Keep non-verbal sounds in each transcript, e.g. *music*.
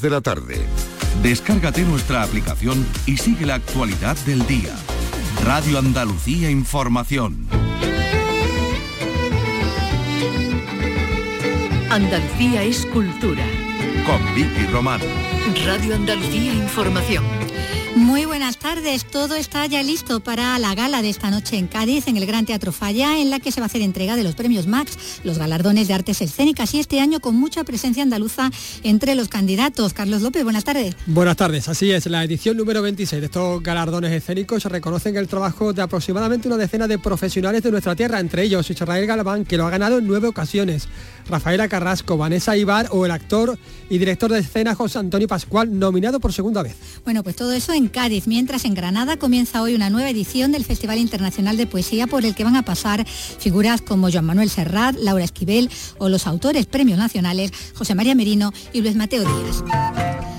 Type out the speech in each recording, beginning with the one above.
de la tarde. Descárgate nuestra aplicación y sigue la actualidad del día. Radio Andalucía Información. Andalucía es cultura. Con Vicky Román. Radio Andalucía Información. Muy buenas tardes, todo está ya listo para la gala de esta noche en Cádiz, en el Gran Teatro Falla, en la que se va a hacer entrega de los premios Max, los galardones de artes escénicas y este año con mucha presencia andaluza entre los candidatos. Carlos López, buenas tardes. Buenas tardes, así es, la edición número 26 de estos galardones escénicos reconocen el trabajo de aproximadamente una decena de profesionales de nuestra tierra, entre ellos Israel Galván, que lo ha ganado en nueve ocasiones, Rafaela Carrasco, Vanessa Ibar o el actor y director de escena José Antonio Pascual, nominado por segunda vez. Bueno, pues todo eso en Cádiz, mientras en Granada comienza hoy una nueva edición del Festival Internacional de Poesía por el que van a pasar figuras como Joan Manuel Serrat, Laura Esquivel o los autores premios nacionales José María Merino y Luis Mateo Díaz.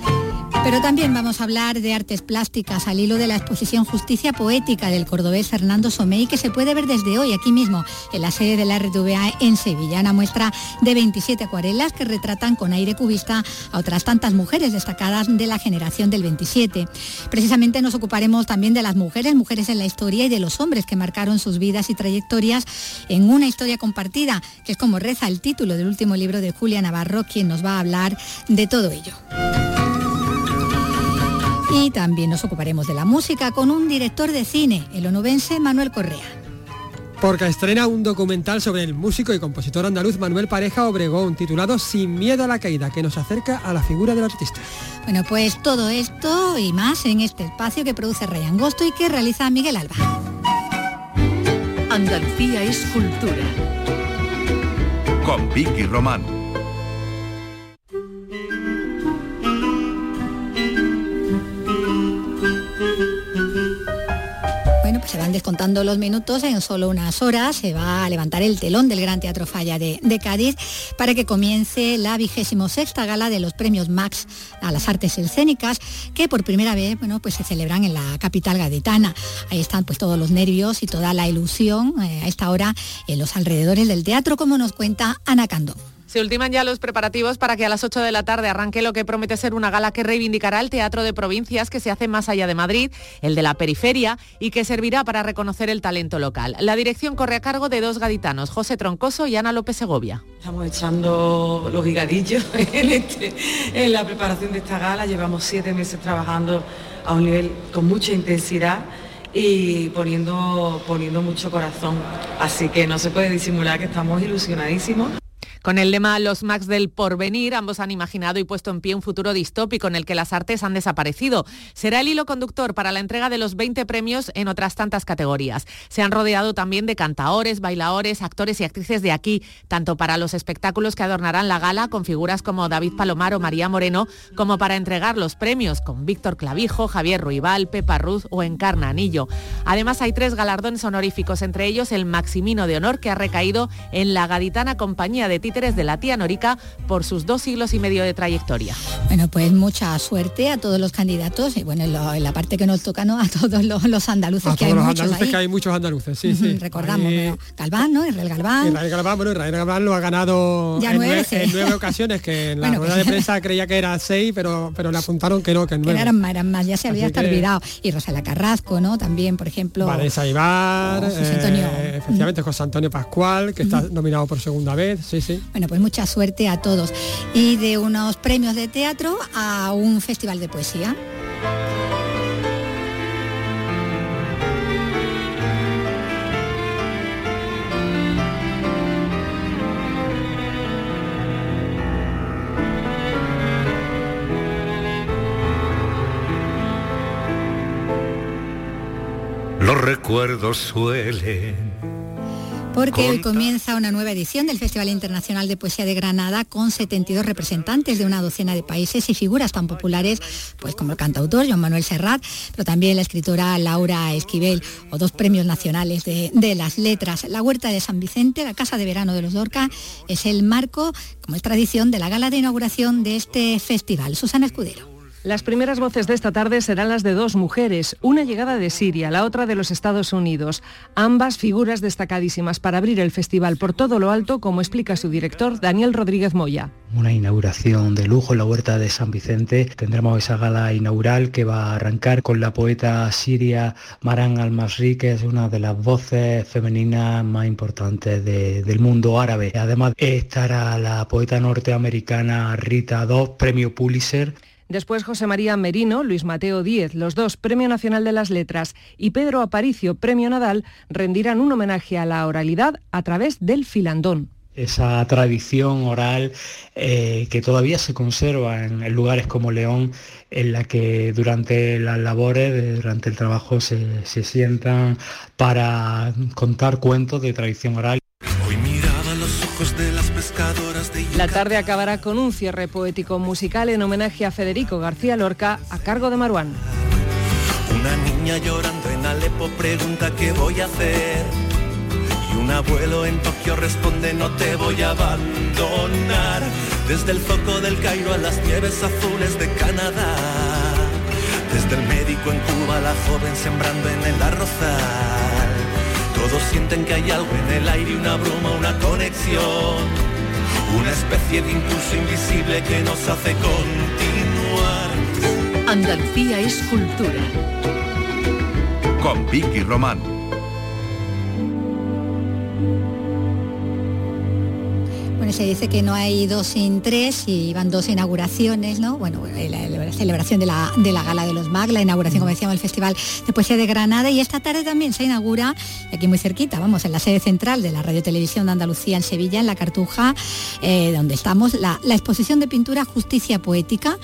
Pero también vamos a hablar de artes plásticas al hilo de la exposición Justicia Poética del cordobés Fernando Somei que se puede ver desde hoy aquí mismo en la sede de la RTVA en Sevilla. Una muestra de 27 acuarelas que retratan con aire cubista a otras tantas mujeres destacadas de la generación del 27. Precisamente nos ocuparemos también de las mujeres, mujeres en la historia y de los hombres que marcaron sus vidas y trayectorias en una historia compartida, que es como reza el título del último libro de Julia Navarro, quien nos va a hablar de todo ello. Y también nos ocuparemos de la música con un director de cine, el onubense Manuel Correa. Porque estrena un documental sobre el músico y compositor andaluz Manuel Pareja Obregón, titulado Sin miedo a la caída, que nos acerca a la figura del artista. Bueno, pues todo esto y más en este espacio que produce Ryan Gosto y que realiza Miguel Alba. Andalucía es cultura. Con Vicky Román. Descontando los minutos, en solo unas horas se va a levantar el telón del Gran Teatro Falla de, Cádiz para que comience la vigésimo sexta gala de los premios Max a las artes escénicas, que por primera vez bueno, pues se celebran en la capital gaditana. Ahí están pues todos los nervios y toda la ilusión eh, a esta hora en los alrededores del teatro, como nos cuenta Ana Candó. Se ultiman ya los preparativos para que a las 8 de la tarde arranque lo que promete ser una gala que reivindicará el teatro de provincias que se hace más allá de Madrid, el de la periferia, y que servirá para reconocer el talento local. La dirección corre a cargo de dos gaditanos, José Troncoso y Ana López Segovia. Estamos echando los gigadillos *laughs* en, este, en la preparación de esta gala. Llevamos siete meses trabajando a un nivel con mucha intensidad y poniendo mucho corazón. Así que no se puede disimular que estamos ilusionadísimos. Con el lema Los Max del Porvenir, ambos han imaginado y puesto en pie un futuro distópico en el que las artes han desaparecido. Será el hilo conductor para la entrega de los 20 premios en otras tantas categorías. Se han rodeado también de cantaores, bailadores, actores y actrices de aquí, tanto para los espectáculos que adornarán la gala con figuras como David Palomar o María Moreno, como para entregar los premios con Víctor Clavijo, Javier Ruibal, Pepa Ruz o Encarna Anillo. Además hay tres galardones honoríficos, entre ellos el Maximino de Honor que ha recaído en la gaditana compañía de títeres de la tía Norica por sus dos siglos y medio de trayectoria. Bueno, pues mucha suerte a todos los candidatos y bueno, en, la parte que nos toca, ¿no? A todos los, andaluces, que, hay los muchos andaluces que hay muchos andaluces, sí, sí. Recordamos, Galván, ¿no? Israel Galván. Israel Galván, bueno, Israel Galván lo ha ganado en, nueve, ocasiones, que en *laughs* la rueda de pues prensa creía que era seis, pero, pero le apuntaron que no, que nueve. eran más, eran más, ya se había hasta olvidado. Y Rosela Carrasco, ¿no? También, por ejemplo. Vanessa Ibar, José Antonio. Eh, efectivamente, José Antonio Pascual, que está nominado por segunda vez, sí, sí. Bueno, pues mucha suerte a todos. Y de unos premios de teatro a un festival de poesía. Los recuerdos suelen porque hoy comienza una nueva edición del Festival Internacional de Poesía de Granada con 72 representantes de una docena de países y figuras tan populares pues como el cantautor Joan Manuel Serrat, pero también la escritora Laura Esquivel o dos premios nacionales de, de las letras. La Huerta de San Vicente, la Casa de Verano de los Dorca, es el marco, como es tradición, de la gala de inauguración de este festival. Susana Escudero. Las primeras voces de esta tarde serán las de dos mujeres, una llegada de Siria, la otra de los Estados Unidos, ambas figuras destacadísimas para abrir el festival por todo lo alto, como explica su director Daniel Rodríguez Moya. Una inauguración de lujo en la huerta de San Vicente. Tendremos esa gala inaugural que va a arrancar con la poeta siria Maran Al-Masri, que es una de las voces femeninas más importantes del mundo árabe. Además estará la poeta norteamericana Rita Dodd, premio Pulitzer. Después José María Merino, Luis Mateo Díez, los dos Premio Nacional de las Letras y Pedro Aparicio, Premio Nadal, rendirán un homenaje a la oralidad a través del filandón esa tradición oral eh, que todavía se conserva en, lugares como León, en la que durante las labores, durante el trabajo, se, se sientan para contar cuentos de tradición oral. La tarde acabará con un cierre poético musical en homenaje a Federico García Lorca a cargo de Maruán. Una niña llorando en Alepo pregunta qué voy a hacer. Y un abuelo en Tokio responde no te voy a abandonar. Desde el foco del Cairo a las nieves azules de Canadá. Desde el médico en Cuba la joven sembrando en el arrozal. Todos sienten que hay algo en el aire, una bruma, una conexión una especie de impulso invisible que nos hace continuar. Andalucía es cultura. Con Vicky Román. Se dice que no hay dos sin tres y van dos inauguraciones, ¿no? Bueno, la, celebración de la, de la Gala de los MAG, la inauguración, como decíamos, el Festival de Poesía de Granada y esta tarde también se inaugura, aquí muy cerquita, vamos, en la sede central de la Radio Televisión de Andalucía en Sevilla, en la Cartuja, eh, donde estamos, la, la exposición de pintura Justicia Poética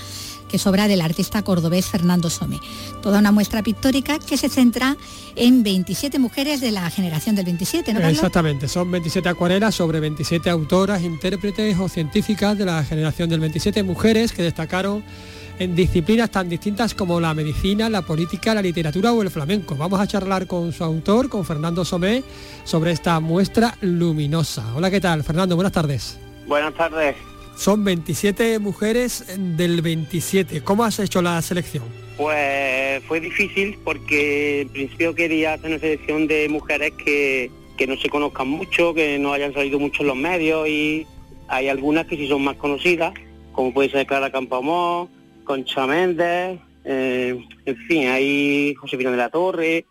que es obra del artista cordobés Fernando Some. Toda una muestra pictórica que se centra en 27 mujeres de la generación del 27, ¿no, Exactamente, son 27 acuarelas sobre 27 autoras, intérpretes o científicas de la generación del 27, mujeres que destacaron en disciplinas tan distintas como la medicina, la política, la literatura o el flamenco. Vamos a charlar con su autor, con Fernando Somé, sobre esta muestra luminosa. Hola, ¿qué tal? Fernando, buenas tardes. Buenas tardes. Son 27 mujeres del 27. ¿Cómo has hecho la selección? Pues fue difícil porque en principio quería hacer una selección de mujeres que, no se conozcan mucho, que no hayan salido mucho en los medios y hay algunas que sí son más conocidas, como puede ser Clara Campoamor, Concha Méndez, eh, en fin, hay Josefina de la Torre.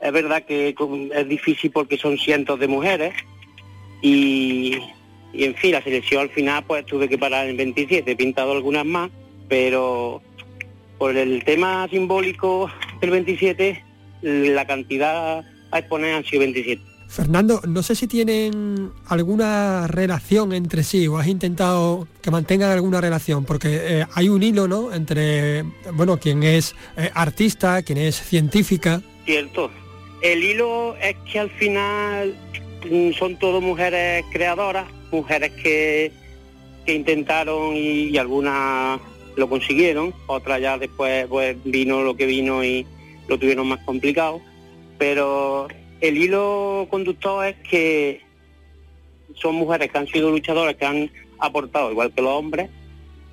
Es verdad que es difícil porque son cientos de mujeres y y en fin, la selección al final pues tuve que parar en 27, he pintado algunas más, pero por el tema simbólico del 27, la cantidad a exponer han sido 27. Fernando, no sé si tienen alguna relación entre sí o has intentado que mantengan alguna relación, porque eh, hay un hilo, ¿no? Entre, bueno, quien es eh, artista, quien es científica. Cierto. El hilo es que al final mm, son todas mujeres creadoras mujeres que, intentaron y, algunas lo consiguieron, otras ya después pues vino lo que vino y lo tuvieron más complicado. Pero el hilo conductor es que son mujeres que han sido luchadoras, que han aportado, igual que los hombres,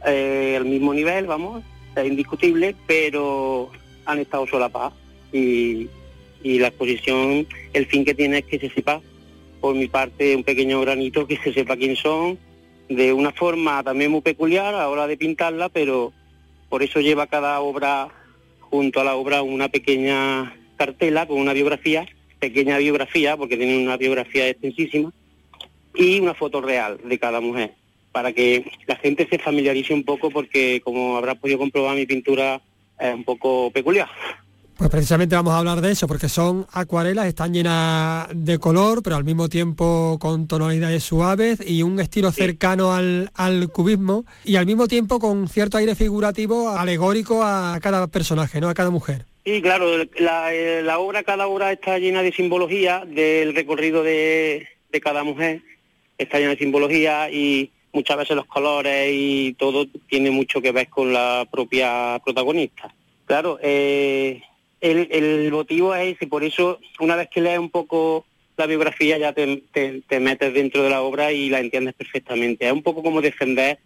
eh, al mismo nivel, vamos, es indiscutible, pero han estado solapadas. Y, y la exposición, el fin que tiene es que se sepa por mi parte un pequeño granito que se sepa quién son, de una forma también muy peculiar a la hora de pintarla, pero por eso lleva cada obra junto a la obra una pequeña cartela con una biografía, pequeña biografía, porque tiene una biografía extensísima, y una foto real de cada mujer, para que la gente se familiarice un poco, porque como habrás podido comprobar, mi pintura es un poco peculiar. Pues precisamente vamos a hablar de eso, porque son acuarelas, están llenas de color, pero al mismo tiempo con tonalidades suaves y un estilo cercano al, cubismo, y al mismo tiempo con cierto aire figurativo, alegórico a cada personaje, ¿no? A cada mujer. Sí, claro, la, la obra, cada obra está llena de simbología del recorrido de, de cada mujer, está llena de simbología y muchas veces los colores y todo tiene mucho que ver con la propia protagonista. Claro, eh, el, motivo es ese, por eso una vez que lees un poco la biografía ya te, metes dentro de la obra y la entiendes perfectamente. Es un poco como defender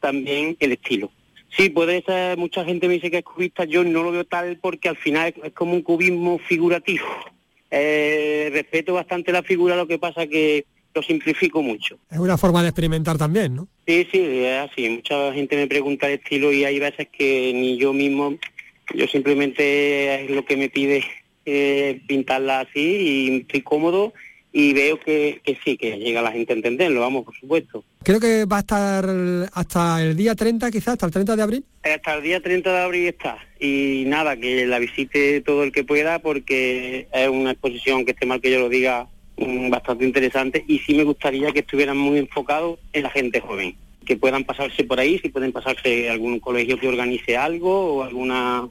también el estilo. Sí, puede ser, mucha gente me dice que es cubista, yo no lo veo tal porque al final es, como un cubismo figurativo. Eh, respeto bastante la figura, lo que pasa que lo simplifico mucho. Es una forma de experimentar también, ¿no? Sí, sí, es así. Mucha gente me pregunta el estilo y hay veces que ni yo mismo, yo simplemente es lo que me pide eh, pintarla así y estoy cómodo y veo que, que, sí, que llega la gente a entenderlo, vamos, por supuesto. Creo que va a estar hasta el día 30, quizás, hasta el 30 de abril. Hasta el día 30 de abril está. Y nada, que la visite todo el que pueda porque es una exposición, que esté mal que yo lo diga, mm, bastante interesante y sí me gustaría que estuvieran muy enfocados en la gente joven. Que puedan pasarse por ahí, si pueden pasarse algún colegio que organice algo o alguna...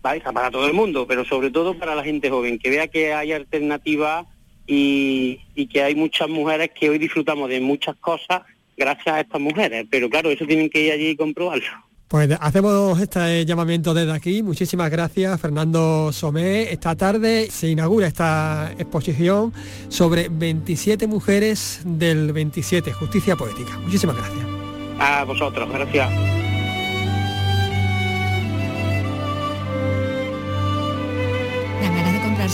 Vale, para todo el mundo, pero sobre todo para la gente joven, que vea que hay alternativas y, que hay muchas mujeres que hoy disfrutamos de muchas cosas gracias a estas mujeres, pero claro, eso tienen que ir allí y comprobarlo. Pues hacemos este llamamiento desde aquí. Muchísimas gracias, Fernando Somé. Esta tarde se inaugura esta exposición sobre 27 mujeres del 27, Justicia Poética. Muchísimas gracias. A vosotros, gracias.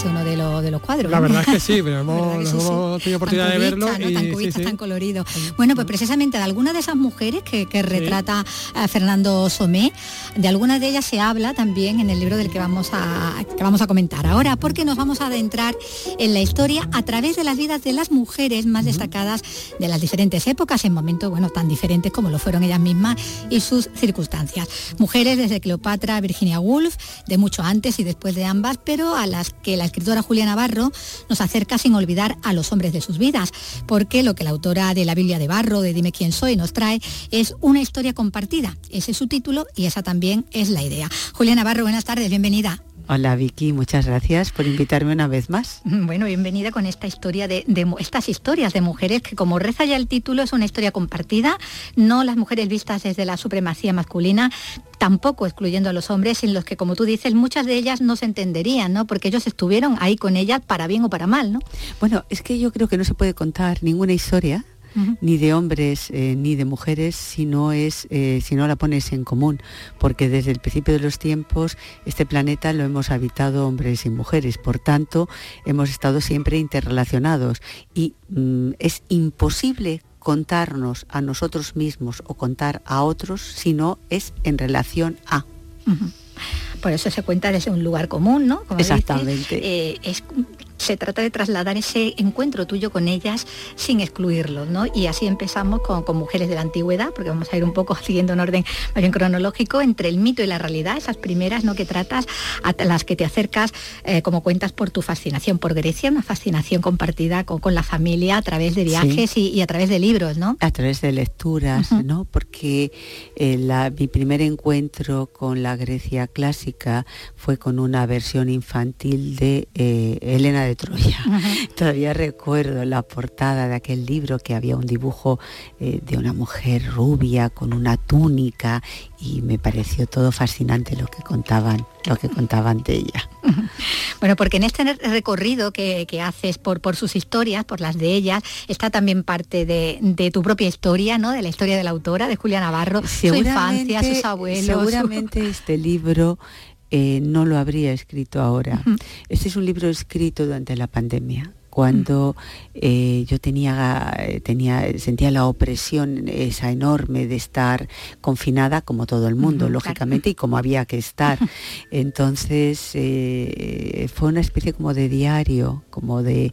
Uno de, los de los cuadros. La verdad es que sí, pero hemos, tenido oportunidad de verlo. Y, tan cubista, tan colorido. Bueno, pues precisamente de alguna de esas mujeres que, retrata a Fernando Somé, de algunas de ellas se habla también en el libro del que vamos a que vamos a comentar ahora, porque nos vamos a adentrar en la historia a través de las vidas de las mujeres más destacadas de las diferentes épocas, en momentos bueno tan diferentes como lo fueron ellas mismas y sus circunstancias. Mujeres desde Cleopatra, Virginia Woolf, de mucho antes y después de ambas, pero a las que la escritora Julia Navarro nos acerca sin olvidar a los hombres de sus vidas, porque lo que la autora de la Biblia de Barro, de Dime quién soy, nos trae es una historia compartida. Ese es su título y esa también es la idea. Julia Navarro, buenas tardes, bienvenida. Hola Vicky, muchas gracias por invitarme una vez más. *laughs* Bueno, bienvenida con esta historia de, estas historias de mujeres que como reza ya el título es una historia compartida, no las mujeres vistas desde la supremacía masculina, tampoco excluyendo a los hombres en los que como tú dices muchas de ellas no se entenderían, ¿no? Porque ellos estuvieron ahí con ellas para bien o para mal, ¿no? Bueno, es que yo creo que no se puede contar ninguna historia ni de hombres eh, ni de mujeres si no es eh, si no la pones en común. Porque desde el principio de los tiempos este planeta lo hemos habitado hombres y mujeres. Por tanto hemos estado siempre interrelacionados. Y mm, es imposible contarnos a nosotros mismos o contar a otros si no es en relación a. Por eso se cuenta desde un lugar común, ¿no? Exactamente. Eh, es se trata de trasladar ese encuentro tuyo con ellas sin excluirlos, ¿no? Y así empezamos con, mujeres de la antigüedad, porque vamos a ir un poco *laughs* siguiendo un orden más bien cronológico entre el mito y la realidad, esas primeras, ¿no? Que tratas, a las que te acercas, eh, como cuentas, por tu fascinación por Grecia, una fascinación compartida con, la familia a través de viajes y, a través de libros, ¿no? A través de lecturas, ¿no? Porque eh, mi primer encuentro con la Grecia clásica fue con una versión infantil de eh, Elena de de Troya. Todavía recuerdo la portada de aquel libro que había un dibujo eh, de una mujer rubia con una túnica y me pareció todo fascinante lo que contaban, lo que contaban de ella. Bueno, porque en este recorrido que, haces por, por sus historias, por las de ellas, está también parte de, tu propia historia, ¿no? De la historia de la autora, de Julia Navarro, su infancia, sus abuelos. Seguramente este libro eh, no lo habría escrito ahora. Este es un libro escrito durante la pandemia cuando eh, yo tenía, tenía, sentía la opresión esa enorme de estar confinada como todo el mundo, lógicamente, y como había que estar. Entonces eh, fue una especie como de diario, como de,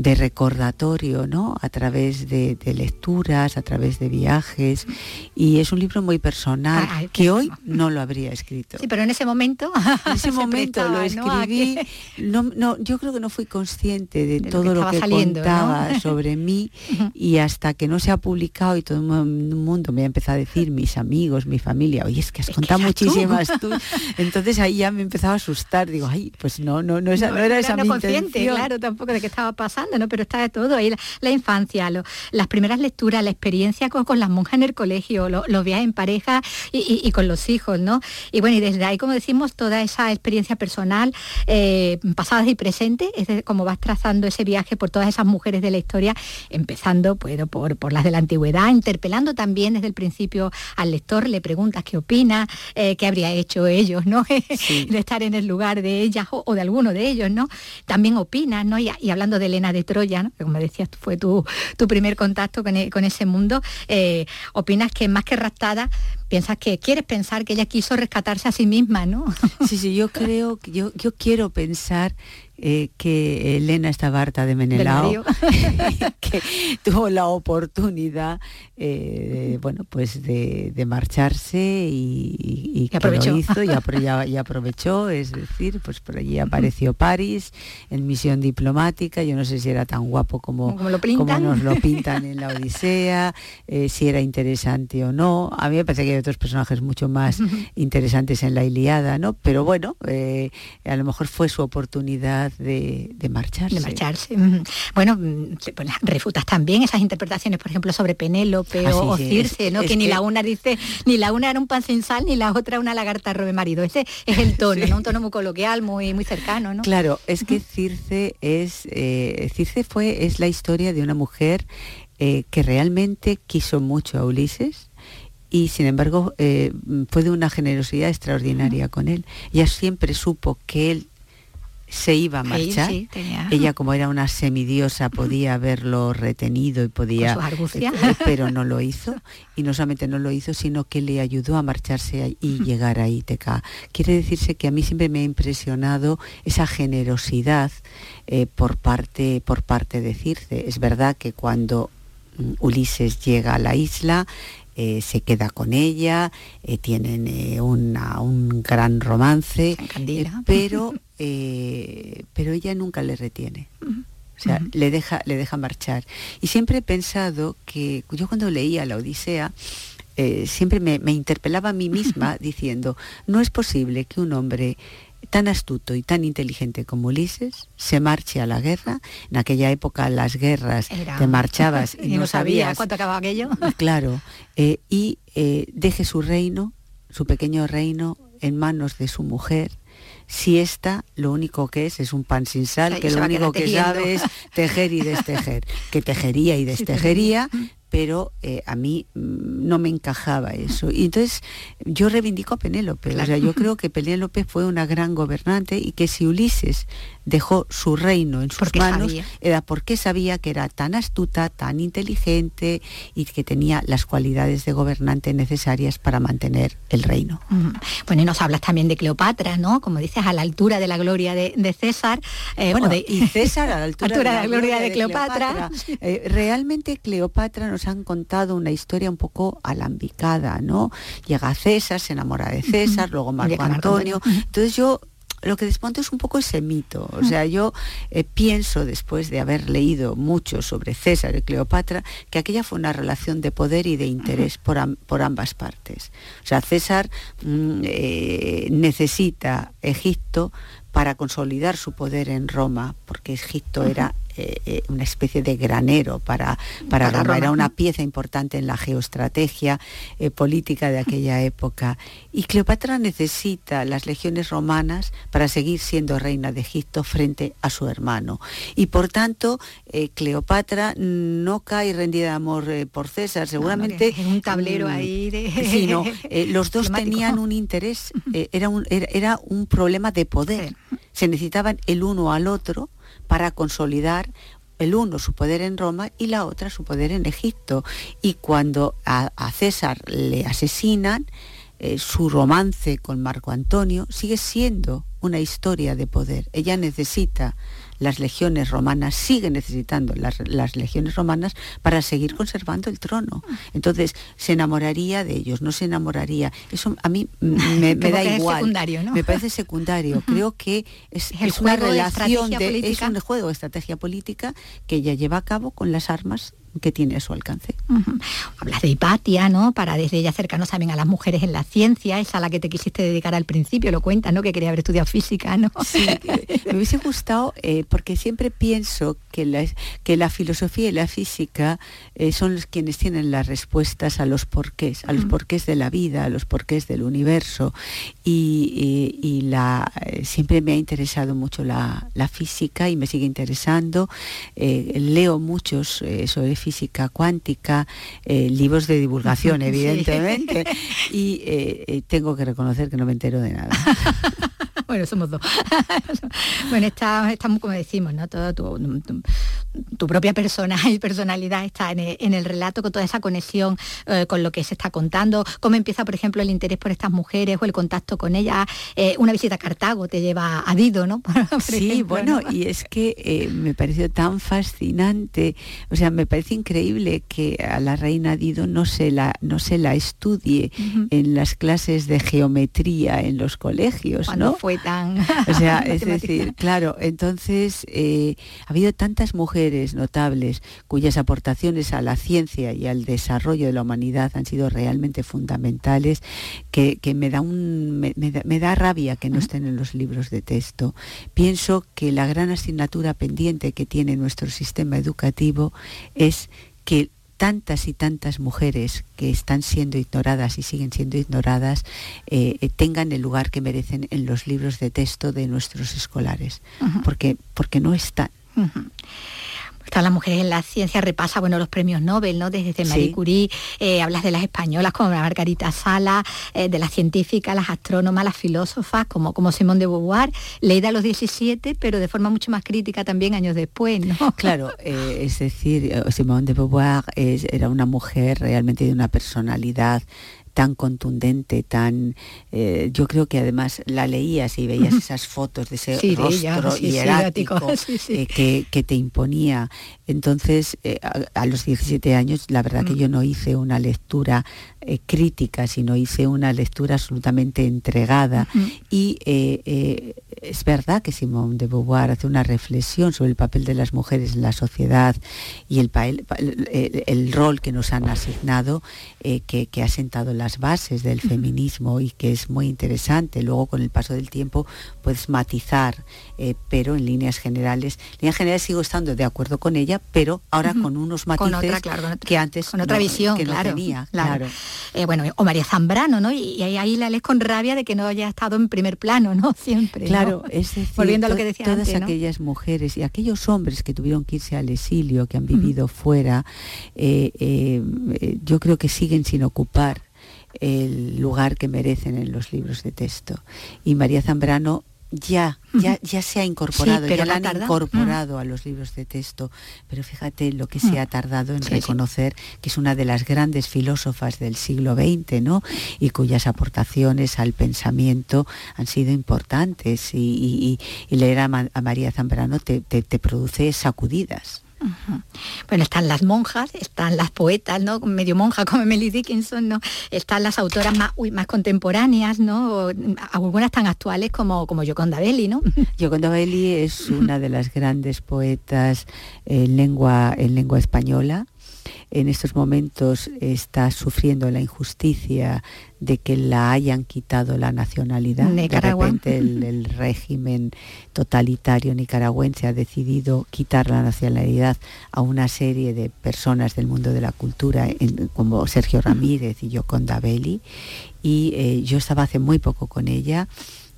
de recordatorio, ¿no? A través de, lecturas, a través de viajes. Y es un libro muy personal que hoy no lo habría escrito. Sí, pero en ese momento. En ese *laughs* momento lo escribí. ¿no? No, yo creo que no fui consciente de, todo lo que, contaba *laughs* sobre mí y hasta que no se ha publicado y todo el mundo me ha empezado a decir, mis amigos, mi familia, oye, es que has contado muchísimas tú. Entonces ahí ya me empezaba a asustar. Digo, ay, pues no, no, no, esa, no, era esa mi consciente, claro, tampoco de qué estaba pasando ¿no? Pero está de todo ahí, la, infancia, las primeras lecturas, la experiencia con, las monjas en el colegio, los viajes en pareja y, con los hijos, ¿no? Y bueno, y desde ahí, como decimos, toda esa experiencia personal, eh, pasadas y presentes, es como vas trazando ese viaje por todas esas mujeres de la historia, empezando pues, por, por las de la antigüedad, interpelando también desde el principio al lector, le preguntas qué opina, eh, qué habría hecho ellos, ¿no? *laughs* de estar en el lugar de ellas o, de alguno de ellos, ¿no? También opinas, ¿no? Y, hablando de Elena de Troya, que como decías, fue tu, tu primer contacto con, e, ese mundo, eh, opinas que más que raptada, piensas que quieres pensar que ella quiso rescatarse a sí misma, ¿no? *laughs* Sí, sí, yo creo, yo, yo quiero pensar eh, que Elena estaba harta de Menelao, *laughs* que tuvo la oportunidad, eh, bueno, pues de, marcharse y, que aprovechó. lo hizo *laughs* y, aprovechó, es decir, pues por allí apareció París en misión diplomática, yo no sé si era tan guapo como, como, nos lo pintan en la Odisea, eh, si era interesante o no, a mí me parece que otros personajes mucho más *laughs* interesantes en la Iliada, ¿no? Pero bueno, a lo mejor fue su oportunidad de, marcharse. De marcharse. Bueno, mm, pues, refutas también esas interpretaciones, por ejemplo, sobre Penélope ah, o, Circe, ¿no? que, ni la una dice, ni la una era un pan sin sal, ni la otra una lagarta robe marido. Ese es el tono, *laughs* ¿no? Un tono muy coloquial, muy, muy cercano, ¿no? Claro, es que Circe es. Eh, Circe fue, es la historia de una mujer eh, que realmente quiso mucho a Ulises y sin embargo eh, fue de una generosidad extraordinaria con él. Ella siempre supo que él se iba a marchar. Ella como era una semidiosa podía haberlo retenido y podía, eh, pero no lo hizo. Y no solamente no lo hizo, sino que le ayudó a marcharse y llegar a Íteca. Quiere decirse que a mí siempre me ha impresionado esa generosidad eh, por, parte, por parte de Circe. Es verdad que cuando mm, Ulises llega a la isla, eh, se queda con ella, tienen un gran romance, pero eh, pero ella nunca le retiene. O sea, le, deja, le deja marchar. Y siempre he pensado que yo cuando leía la Odisea, eh, siempre me, interpelaba a mí misma *laughs* diciendo, no es posible que un hombre tan astuto y tan inteligente como Ulises se marche a la guerra. En aquella época las guerras te marchabas *laughs* y, no, sabías. cuánto acababa aquello. claro, eh, y deje su reino, su pequeño reino, en manos de su mujer. Si esta lo único que es es un pan sin sal, que lo único que sabe es tejer y destejer, que tejería y *laughs* destejería, pero eh, a mí mm, no me encajaba eso. Y entonces yo reivindico a Penélope, o sea, yo creo que Penélope fue una gran gobernante y que si Ulises dejó su reino en sus manos era porque sabía que era tan astuta, tan inteligente y que tenía las cualidades de gobernante necesarias para mantener el reino. Bueno, y nos hablas también de Cleopatra, ¿no? Como dices, a la altura de la gloria de, César. Eh, bueno, y César a la altura, *laughs* de, la gloria de, Cleopatra. *laughs* Eh, realmente Cleopatra nos han contado una historia un poco alambicada, ¿no? Llega César, se enamora de César, luego Marco Antonio. Entonces yo lo que desmonto es un poco ese mito. O sea, yo eh, pienso, después de haber leído mucho sobre César y Cleopatra, que aquella fue una relación de poder y de interés por, ambas partes. O sea, César mm, eh, necesita Egipto para consolidar su poder en Roma, porque Egipto era eh, eh, una especie de granero para, para, Roma. Era una pieza importante en la geoestrategia eh, política de aquella época. Y Cleopatra necesita las legiones romanas para seguir siendo reina de Egipto frente a su hermano. Y por tanto, Cleopatra no cae rendida de amor por César, seguramente... un tablero mm, ahí de... *laughs* Sino, *laughs* los dos tenían un interés, era, un, era, un problema de poder. Se necesitaban el uno al otro para consolidar el uno su poder en Roma y la otra su poder en Egipto. Y cuando a, César le asesinan, eh, su romance con Marco Antonio sigue siendo una historia de poder. Ella necesita las legiones romanas, sigue necesitando las, legiones romanas para seguir conservando el trono. Entonces, se enamoraría de ellos, no se enamoraría. Eso a mí *laughs* me, da igual. Me parece secundario. Creo que es, una relación de, es un juego de estrategia política que ella lleva a cabo con las armas que tiene a su alcance. Hablas de Hipatia, ¿no? Para desde ella acercarnos también a las mujeres en la ciencia, esa a la que te quisiste dedicar al principio, lo cuentas, ¿no? Que quería haber estudiado física, ¿no? Sí, *laughs* me hubiese gustado, eh, porque siempre pienso que la, que la filosofía y la física eh, son los quienes tienen las respuestas a los porqués, a los porqués de la vida, a los porqués del universo. Y, la, eh, siempre me ha interesado mucho la, física y me sigue interesando. leo muchos sobre física cuántica, libros de divulgación, *laughs* evidentemente, y tengo que reconocer que no me entero de nada. *laughs* bueno, somos dos. *laughs* bueno, estamos, como decimos, ¿no? Todo tu, propia persona y personalidad está en el, relato, con toda esa conexión eh, con lo que se está contando. ¿Cómo empieza, por ejemplo, el interés por estas mujeres o el contacto con ellas? Eh, una visita a Cartago te lleva a Dido, ¿no? *laughs* sí, bueno, y es que eh, me pareció tan fascinante, o sea, me parece increíble que a la reina Dido no se la, no se la estudie en las clases de geometría en los colegios, ¿no? fue tan... *laughs* O sea, *laughs* es decir, claro, entonces eh, ha habido tantas mujeres notables cuyas aportaciones a la ciencia y al desarrollo de la humanidad han sido realmente fundamentales, que, me, da un, me, da, rabia que no estén en los libros de texto. Pienso que la gran asignatura pendiente que tiene nuestro sistema educativo es que tantas y tantas mujeres que están siendo ignoradas y siguen siendo ignoradas eh, eh, tengan el lugar que merecen en los libros de texto de nuestros escolares, porque, porque no están. Están las mujeres en la ciencia, repasa bueno, los premios Nobel, ¿no? Desde Marie Curie, eh, hablas de las españolas como Margarita Sala, eh, de las científicas, las astrónomas, las filósofas, como, como Simone de Beauvoir, leída a los 17, pero de forma mucho más crítica también años después, ¿no? *laughs* Claro, eh, es decir, Simone de Beauvoir era una mujer realmente de una personalidad tan contundente, tan... Eh, yo creo que además la leías y veías esas fotos de ese rostro hierático eh, que, te imponía. Entonces, eh, a, los 17 años, la verdad que mm. yo no hice una lectura crítica, sino hice una lectura absolutamente entregada. Y es verdad que Simone de Beauvoir hace una reflexión sobre el papel de las mujeres en la sociedad y el, el, rol que nos han asignado, que, que ha sentado las bases del feminismo y que es muy interesante. Luego con el paso del tiempo puedes matizar, eh, pero en líneas generales, en líneas generales sigo estando de acuerdo con ella, pero ahora con unos matices que antes con otra visión, que claro, no tenía. Claro. Eh, bueno, o María Zambrano, ¿no? Y, ahí la lees con rabia de que no haya estado en primer plano, ¿no? *laughs* Siempre. Claro, es decir, volviendo a lo que decía todas aquellas mujeres y aquellos hombres que tuvieron que irse al exilio, que han vivido fuera, eh, yo creo que siguen sin ocupar el lugar que merecen en los libros de texto. Y María Zambrano ya, ya, ya se ha incorporado, ya la han incorporado a los libros de texto, pero fíjate lo que se ha tardado en reconocer que es una de las grandes filósofas del siglo XX, ¿no? Y cuyas aportaciones al pensamiento han sido importantes y, leer a, María Zambrano te produce sacudidas. Bueno, están las monjas, están las poetas, ¿no? Medio monja como Emily Dickinson, ¿no? Están las autoras más, contemporáneas, ¿no? algunas tan actuales como, como Yoconda Belli, ¿no? *laughs* Yoconda Belli es una de las grandes poetas en lengua, en lengua española en estos momentos está sufriendo la injusticia de que la hayan quitado la nacionalidad. De repente el, *laughs* régimen totalitario nicaragüense ha decidido quitar la nacionalidad a una serie de personas del mundo de la cultura, como Sergio Ramírez y Yoconda Belli. Y eh, yo estaba hace muy poco con ella.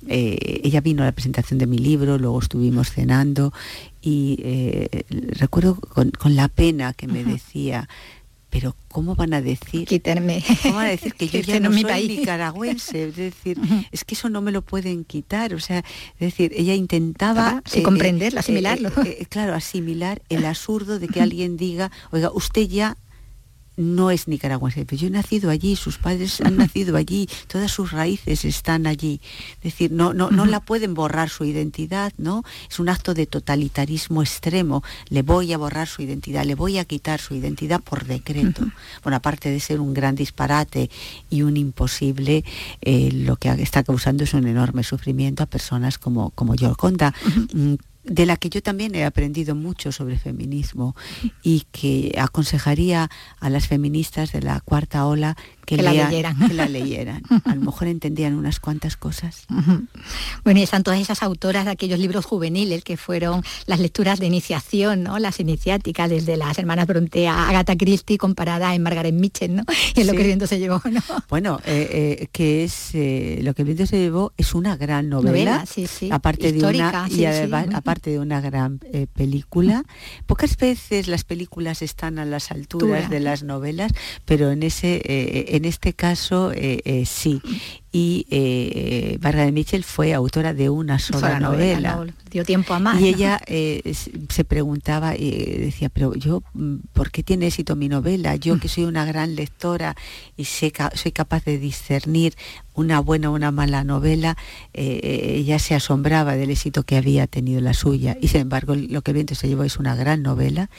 Eh, ella vino a la presentación de mi libro, luego estuvimos cenando y eh, recuerdo con, la pena que me decía, pero ¿cómo van a decir? Quitarme. ¿Cómo van a decir que *laughs* yo ya no, soy nicaragüense? Es decir, es que eso no me lo pueden quitar. O sea, es decir, ella intentaba... sí, comprenderlo, asimilarlo. claro, asimilar el *laughs* absurdo de que alguien diga, oiga, usted ya no es nicaragüense, pero yo he nacido allí, sus padres han nacido allí, todas sus raíces están allí. Es decir, no, no, no la pueden borrar su identidad, ¿no? Es un acto de totalitarismo extremo. Le voy a borrar su identidad, le voy a quitar su identidad por decreto. Bueno, aparte de ser un gran disparate y un imposible, eh, lo que está causando es un enorme sufrimiento a personas como, como Yolconda de la que yo también he aprendido mucho sobre feminismo y que aconsejaría a las feministas de la cuarta ola que, la leyeran. Que la leyeran. A lo mejor entendían unas cuantas cosas. *laughs* Bueno, y están todas esas autoras de aquellos libros juveniles que fueron las lecturas de iniciación, ¿no? Las iniciáticas, desde las hermanas Bronte a Agatha Christie comparada en Margaret Mitchell, ¿no? *laughs* Y en lo que viento se llevó, ¿no? Bueno, eh, eh, que es eh, lo que viento se llevó es una gran novela, sí, sí. aparte de una y además, aparte de una gran película. Pocas veces las películas están a las alturas de las novelas, pero en ese en este caso sí y eh, de Mitchell fue autora de una sola, novela. dio tiempo a más. Y ella eh, se preguntaba y decía, pero yo, mm, ¿por qué tiene éxito mi novela? Yo que soy una gran lectora y sé, soy capaz de discernir una buena o una mala novela, eh, ella se asombraba del éxito que había tenido la suya. Y sin embargo, lo que el viento se llevó es una gran novela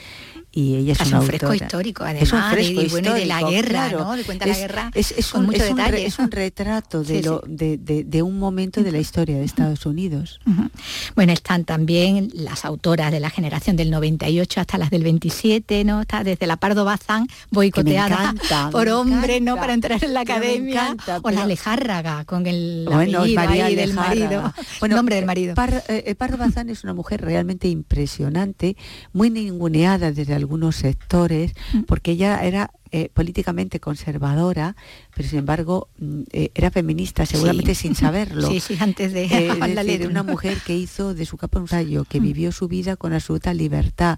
y ella es, es un fresco histórico además es un fresco y, bueno, de la guerra ¿no? de cuenta la guerra es, es con un, mucho es detalle. un, es un retrato de, lo, De, de, de, un momento de la historia de Estados Unidos. Uh -huh. bueno están también las autoras de la generación del 98 hasta las del 27 no está desde la Pardo Bazán boicoteada encanta, por hombres no para entrar en la academia. encanta, o la Lejárraga con el bueno, apellido María ahí del marido. Bueno, nombre del marido. Par, eh, Pardo Bazán es una mujer realmente impresionante muy ninguneada desde algunos sectores porque ella era eh, políticamente conservadora, pero sin embargo mm, eh, era feminista, seguramente sí. sin *laughs* saberlo. Sí, sí, antes de eh, *laughs* es decir, letra. una mujer que hizo de su capa un rayo, que vivió su vida con absoluta libertad,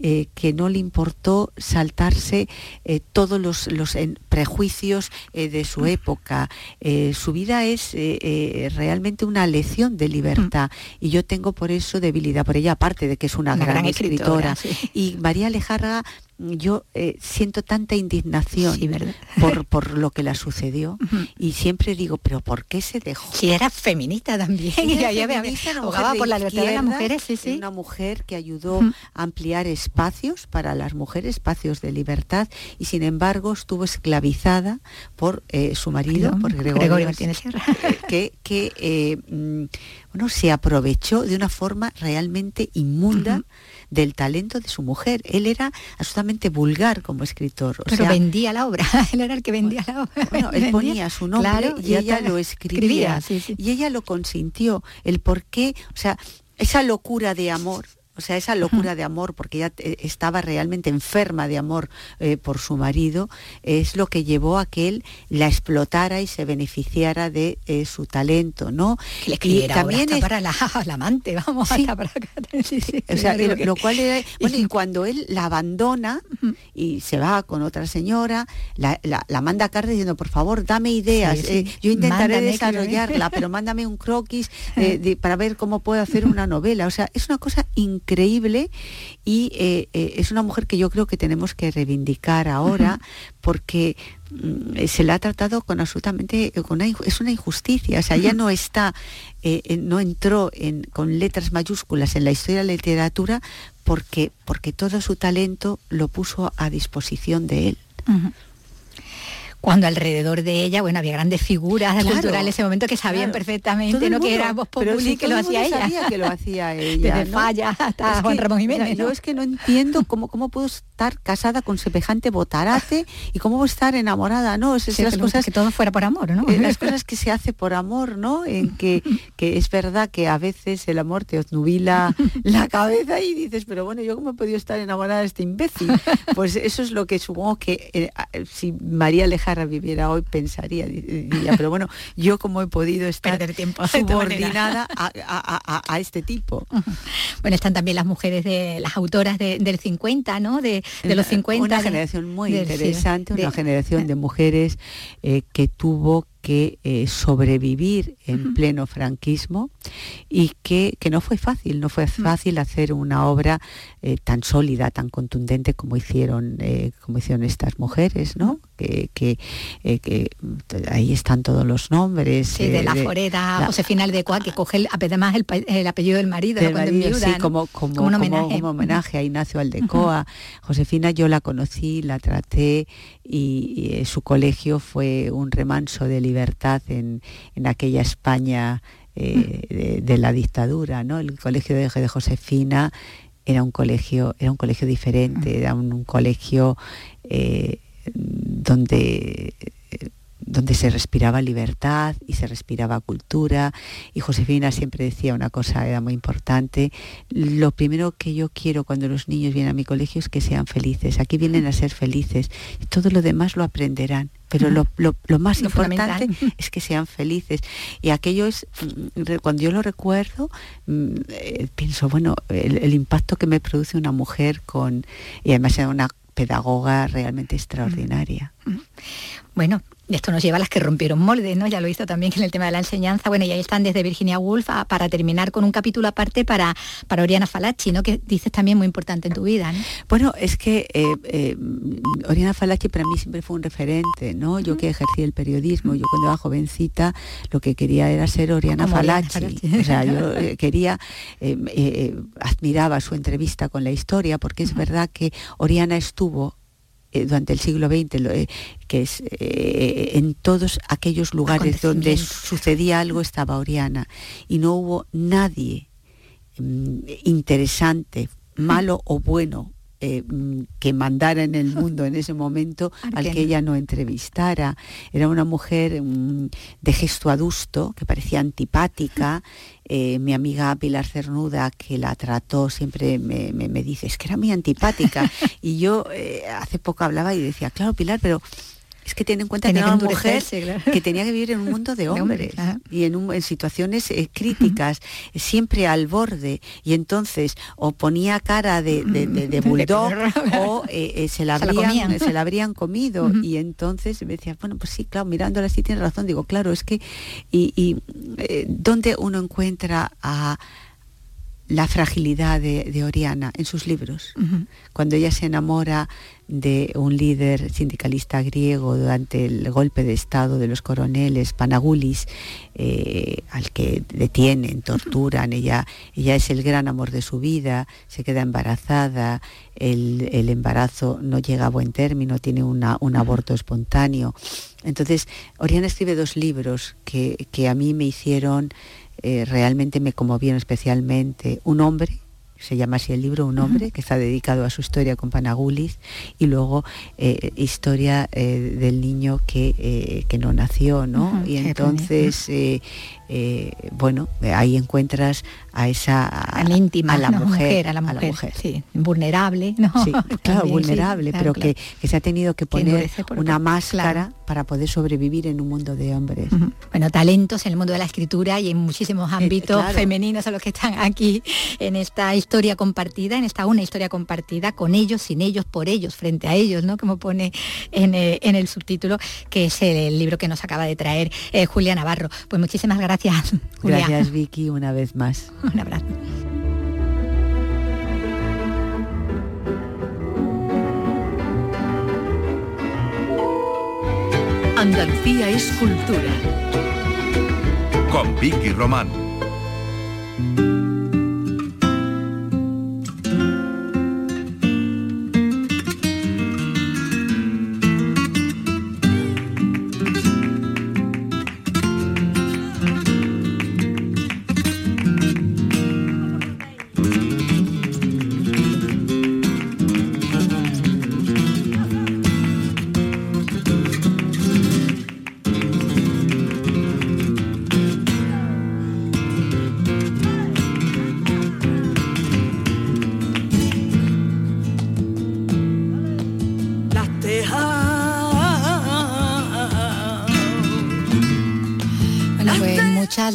eh, que no le importó saltarse todos los, prejuicios de su época. su vida es realmente una lección de libertad y yo tengo por eso debilidad por ella, aparte de que es una, una gran, gran, escritora. escritora sí. Y María Lejarra yo eh, siento tanta indignación sí, por, por, lo que la sucedió *laughs* uh -huh. y siempre digo, pero ¿por qué se dejó? Si era feminista también, sí, y era feminista, abogaba por la libertad de las mujeres, sí, sí. Una mujer que ayudó uh -huh. a ampliar espacios para las mujeres, espacios de libertad, y sin embargo estuvo esclavizada por eh, su marido, Perdón, por Gregorio, Gregorio Martínez Sierra. que, que eh, bueno, se aprovechó de una forma realmente inmunda. Uh -huh del talento de su mujer. Él era absolutamente vulgar como escritor. O Pero sea, vendía la obra, *laughs* él era el que vendía la obra. *laughs* Bueno, él ponía su nombre claro, y, ella lo *laughs* escribía. escribía sí, sí. Y ella lo consintió. El por qué, o sea, esa locura de amor o sea, esa locura de amor, porque ella eh, estaba realmente enferma de amor eh, por su marido, es lo que llevó a que él la explotara y se beneficiara de eh, su talento, ¿no? Que le escribiera y también es... para la, *laughs* la, amante, vamos, sí. hasta para acá. *laughs* Sí, sí, o sea, lo, lo, cual era... *laughs* Bueno, y cuando él la abandona y se va con otra señora, la, la, la manda a carta diciendo, por favor, dame ideas, yo intentaré mándame desarrollarla, pero mándame un croquis de, para ver cómo puedo hacer una novela. O sea, es una cosa increíble increíble y eh, eh, es una mujer que yo creo que tenemos que reivindicar ahora uh -huh. porque mm, se la ha tratado con absolutamente con una, es una injusticia o sea ya no está eh, no entró en, con letras mayúsculas en la historia de la literatura porque porque todo su talento lo puso a disposición de él. Uh -huh cuando alrededor de ella, bueno, había grandes figuras claro, culturales en ese momento que sabían claro. perfectamente ¿no? que era Voz Populi sí, que lo hacía ella. Sabía que lo hacía *laughs* ella. Desde ¿no? Falla hasta es Juan que, Ramón Jiménez. Sea, ¿no? Yo es que no entiendo cómo, cómo puedo estar casada con semejante botarate *laughs* y cómo estar enamorada, ¿no? Es, sí, las cosas que todo fuera por amor, ¿no? Eh, las cosas que se hace por amor, ¿no? En que, *laughs* que es verdad que a veces el amor te osnubila *laughs* la cabeza y dices, pero bueno, yo cómo he podido estar enamorada de este imbécil. Pues eso es lo que supongo que eh, si María Lejarra viviera hoy pensaría, diría, pero bueno, yo como he podido estar Perder tiempo subordinada a, a, a, a, este tipo. Bueno, están también las mujeres de las autoras de, del 50, ¿no? De, de los 50. Una de, generación muy de, interesante, una generación de mujeres eh, que tuvo que eh, sobrevivir en uh -huh. pleno franquismo y que, que, no fue fácil, no fue fácil uh -huh. hacer una obra eh, tan sólida, tan contundente como hicieron, eh, como hicieron estas mujeres, ¿no? Que, que, que, ahí están todos los nombres. Sí, de la Foreda, la, Josefina Aldecoa, que coge el, además el, el, apellido del marido, del marido, viuda, sí, ¿no? como, como, como, un homenaje. Como, como homenaje a Ignacio Aldecoa. Uh Josefina yo la conocí, la traté y, y su colegio fue un remanso de libertad en, en aquella España eh, de, la dictadura, ¿no? El colegio de, de Josefina era un colegio, era un colegio diferente, era un, colegio eh, donde donde se respiraba libertad y se respiraba cultura. Y Josefina siempre decía una cosa, era muy importante, lo primero que yo quiero cuando los niños vienen a mi colegio es que sean felices. Aquí vienen a ser felices. Todo lo demás lo aprenderán. Pero lo, más importante es que sean felices. Y aquello es, mm, cuando yo lo recuerdo, mm, eh, pienso, bueno, el, el, impacto que me produce una mujer con, y además era una pedagoga realmente extraordinaria. Bueno, esto nos lleva a las que rompieron moldes, ¿no? Ya lo hizo también en el tema de la enseñanza. Bueno, y ahí están desde Virginia Woolf para terminar con un capítulo aparte para, para Oriana Falachi, ¿no? Que dices también muy importante en tu vida, ¿no? Bueno, es que eh, eh, Oriana Falachi para mí siempre fue un referente, ¿no? Yo que ejercí el periodismo, yo cuando era jovencita lo que quería era ser Oriana Falachi. O sea, yo *laughs* eh, quería, admiraba su entrevista con la historia, porque es verdad que Oriana estuvo eh, durante el siglo XX, eh, que es eh, en todos aquellos lugares donde sucedía algo estaba Oriana. Y no hubo nadie mm, interesante, *laughs* malo o bueno mm, que mandara en el mundo en ese momento *laughs* al que ella no entrevistara. Era una mujer mm, de gesto adusto, que parecía antipática, *laughs* eh, mi amiga Pilar Cernuda, que la trató, siempre me, dice, es que era muy antipática. *laughs* y yo eh, hace poco hablaba y decía, claro, Pilar, pero es que tiene en cuenta que era una mujer que tenía que vivir en un mundo de *laughs* hombres y en, situaciones eh, críticas, *laughs* siempre al borde. Y entonces o ponía cara de, de, *laughs* bulldog o se, la habrían, se, la habrían comido. Y entonces me decía, bueno, pues sí, claro, mirándola así tiene razón. Digo, claro, es que, y, y ¿dónde uno encuentra a la fragilidad de, Oriana en sus libros. Cuando ella se enamora de un líder sindicalista griego durante el golpe de Estado de los coroneles, Panagulis, eh, al que detienen, torturan, ella, ella es el gran amor de su vida, se queda embarazada, el, embarazo no llega a buen término, tiene un aborto espontáneo. Entonces, Oriana escribe dos libros que, que a mí me hicieron eh, realmente me conmovieron especialmente. Un hombre, se llama así el libro, Un hombre, que está dedicado a su historia con Panagulis, y luego eh, historia eh, del niño que, que, no nació, ¿no? y entonces eh, bueno, ahí encuentras a esa a, la íntima, a la, mujer, a la mujer, sí, vulnerable, ¿no? Sí, *laughs* claro, vulnerable, pero Que, se ha tenido que poner una máscara para poder sobrevivir en un mundo de hombres. Bueno, talentos en el mundo de la escritura y en muchísimos eh, ámbitos femeninos a los que están aquí en esta historia compartida, en esta una historia compartida, con ellos, sin ellos, por ellos, frente a ellos, ¿no? Como pone en, eh, el subtítulo, que es el libro que nos acaba de traer Julia Navarro. Pues muchísimas gracias Gracias, Gracias, Vicky, una vez más. *laughs* Un abrazo. Andalucía es cultura. Con Vicky Román.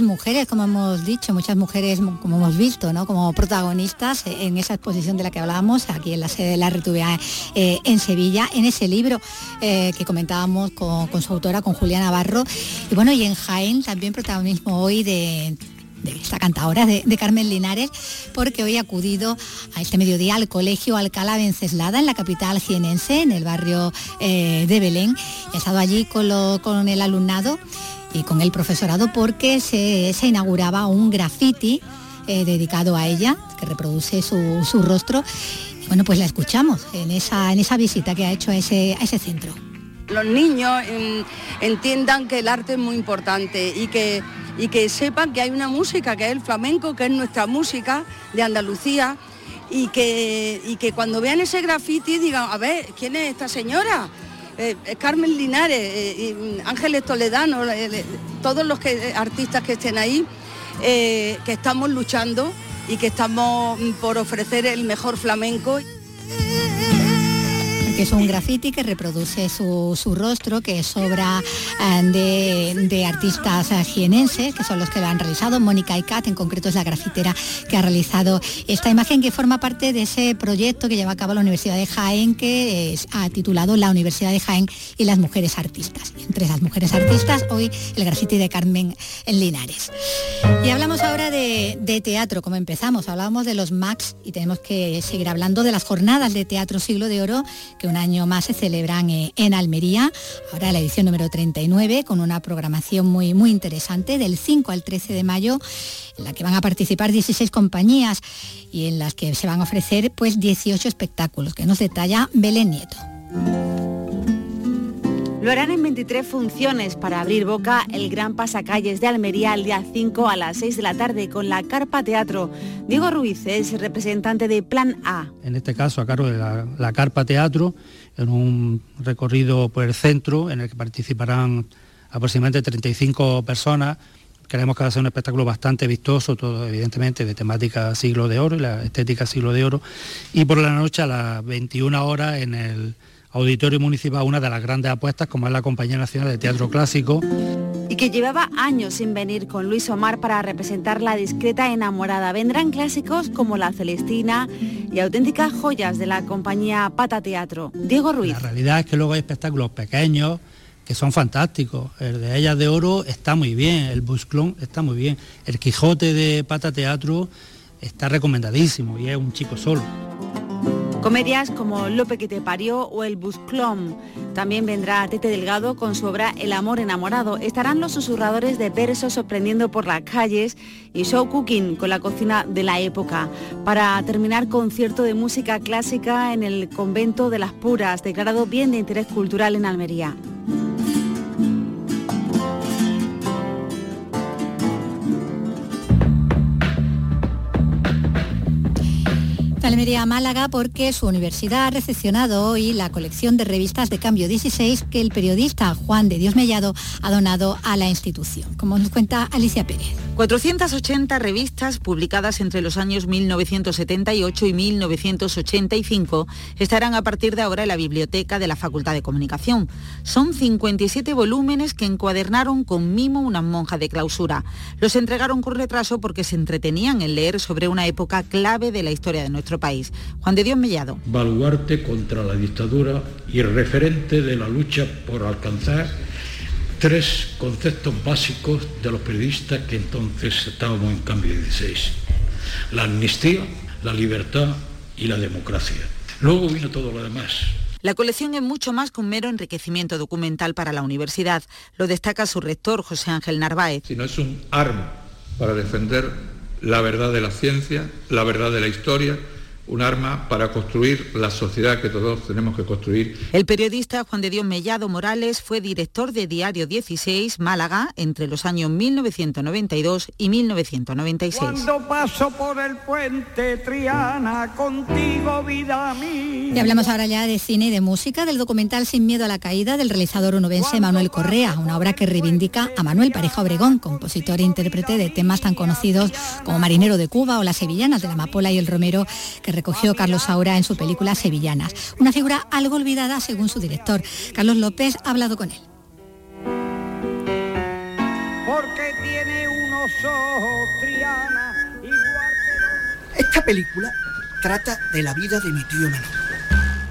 Mujeres, como hemos dicho, muchas mujeres, como hemos visto, ¿no? como protagonistas en esa exposición de la que hablábamos, aquí en la sede de la RTVA eh, en Sevilla, en ese libro eh, que comentábamos con, su autora, con Julia Navarro. Y bueno, y en Jaén también protagonismo hoy de, esta cantadora de, Carmen Linares, porque hoy ha acudido a este mediodía al Colegio Alcalá Venceslada, en la capital jienense, en el barrio eh, de Belén, y ha estado allí con, con el alumnado y con el profesorado porque se, inauguraba un graffiti eh, dedicado a ella, que reproduce su, rostro. bueno, pues la escuchamos en esa, en esa visita que ha hecho a ese, a ese centro. los niños entiendan que el arte es muy importante y que, y que sepan que hay una música que es el flamenco, que es nuestra música de Andalucía y que, y que cuando vean ese graffiti digan, a ver, ¿quién es esta señora? Eh, Carmen Linares, eh, Ángeles Toledano, todos los artistas que estén ahí, que estamos luchando y que estamos por ofrecer el mejor flamenco que es un graffiti que reproduce su, rostro, que es obra eh, de, artistas eh, jienenses, que son los que lo han realizado. Mónica Icat, en concreto, es la grafitera que ha realizado esta imagen, que forma parte de ese proyecto que lleva a cabo la Universidad de Jaén, que ha titulado La Universidad de Jaén y las mujeres artistas. Entre esas mujeres artistas, hoy el graffiti de Carmen en Linares. Y hablamos ahora de, de teatro, como empezamos. Hablábamos de los MAX y tenemos que seguir hablando de las jornadas de teatro siglo de oro un año más se celebran eh, en Almería, ahora la edición número 39, con una programación muy, muy interesante del 5 al 13 de mayo, en la que van a participar 16 compañías y en las que se van a ofrecer pues 18 espectáculos, que nos detalla Belén Nieto. Lo harán en 23 funciones para abrir boca el gran pasacalles de Almería el día 5 a las 6 de la tarde con la Carpa Teatro. Diego Ruiz es representante de Plan A. En este caso a cargo de la, Carpa Teatro, en un recorrido por el centro en el que participarán aproximadamente 35 personas. Queremos que va a ser un espectáculo bastante vistoso, todo evidentemente de temática siglo de oro y la estética siglo de oro. Y por la noche a las 21 horas en el Auditorio Municipal, una de las grandes apuestas, como es la Compañía Nacional de Teatro Clásico. Y que llevaba años sin venir con Luis Omar para representar la discreta enamorada. Vendrán clásicos como La Celestina y auténticas joyas de la compañía Pata Teatro. Diego Ruiz. La realidad es que luego hay espectáculos pequeños que son fantásticos. El de Ellas de Oro está muy bien, el Busclón está muy bien, el Quijote de Pata Teatro está recomendadísimo y es un chico solo. Comedias como Lope que te parió o El Busclom. También vendrá Tete Delgado con su obra El amor enamorado. Estarán los susurradores de versos sorprendiendo por las calles y Show Cooking con la cocina de la época. Para terminar, concierto de música clásica en el convento de las Puras, declarado bien de interés cultural en Almería. Almería Málaga porque su universidad ha recepcionado hoy la colección de revistas de Cambio 16 que el periodista Juan de Dios Mellado ha donado a la institución, como nos cuenta Alicia Pérez. 480 revistas publicadas entre los años 1978 y 1985 estarán a partir de ahora en la biblioteca de la Facultad de Comunicación. Son 57 volúmenes que encuadernaron con mimo una monja de clausura. Los entregaron con retraso porque se entretenían en leer sobre una época clave de la historia de nuestro país. Juan de Dios Mellado. Baluarte contra la dictadura y referente de la lucha por alcanzar tres conceptos básicos de los periodistas que entonces estábamos en cambio 16. La amnistía, la libertad y la democracia. Luego vino todo lo demás. La colección es mucho más que un mero enriquecimiento documental para la universidad. Lo destaca su rector, José Ángel Narváez. Sino es un arma para defender la verdad de la ciencia, la verdad de la historia un arma para construir la sociedad que todos tenemos que construir. El periodista Juan de Dios Mellado Morales fue director de Diario 16 Málaga entre los años 1992 y 1996. Cuando paso por el puente Triana contigo vida mía. Y hablamos ahora ya de cine y de música del documental Sin miedo a la caída del realizador onubense Manuel Correa, una obra que reivindica a Manuel Pareja Obregón, compositor e intérprete de temas tan conocidos como Marinero de Cuba o Las Sevillanas de la Amapola y el Romero que recogió Carlos Saura en su película Sevillanas, una figura algo olvidada según su director. Carlos López ha hablado con él. Porque tiene unos ojos, Triana, Esta película trata de la vida de mi tío Manolo.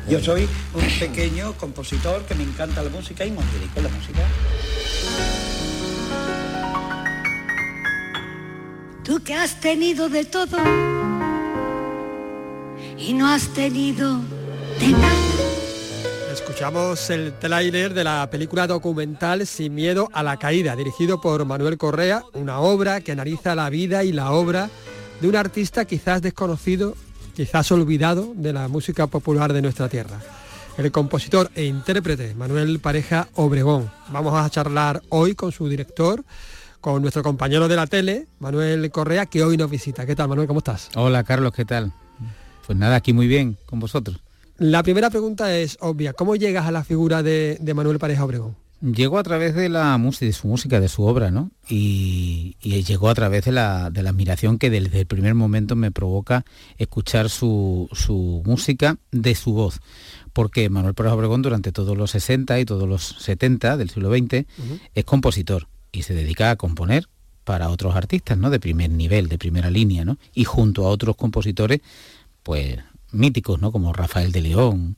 Yo soy un pequeño compositor que me encanta la música y me dedico a la música. Tú que has tenido de todo y no has tenido de nada. Escuchamos el tráiler de la película documental Sin miedo a la caída, dirigido por Manuel Correa, una obra que analiza la vida y la obra de un artista quizás desconocido, quizás olvidado de la música popular de nuestra tierra. el compositor e intérprete Manuel Pareja Obregón. Vamos a charlar hoy con su director, con nuestro compañero de la tele, Manuel Correa, que hoy nos visita. ¿Qué tal, Manuel? ¿Cómo estás? Hola, Carlos, ¿qué tal? Pues nada, aquí muy bien, con vosotros. La primera pregunta es obvia. ¿Cómo llegas a la figura de, de Manuel Pareja Obregón? Llegó a través de la música, de su música, de su obra, ¿no? Y, y llegó a través de la, de la, admiración que desde el primer momento me provoca escuchar su, su música de su voz. Porque Manuel Pérez Obregón durante todos los 60 y todos los 70 del siglo XX uh -huh. es compositor y se dedica a componer para otros artistas, ¿no? De primer nivel, de primera línea, ¿no? Y junto a otros compositores, pues míticos, ¿no? Como Rafael de León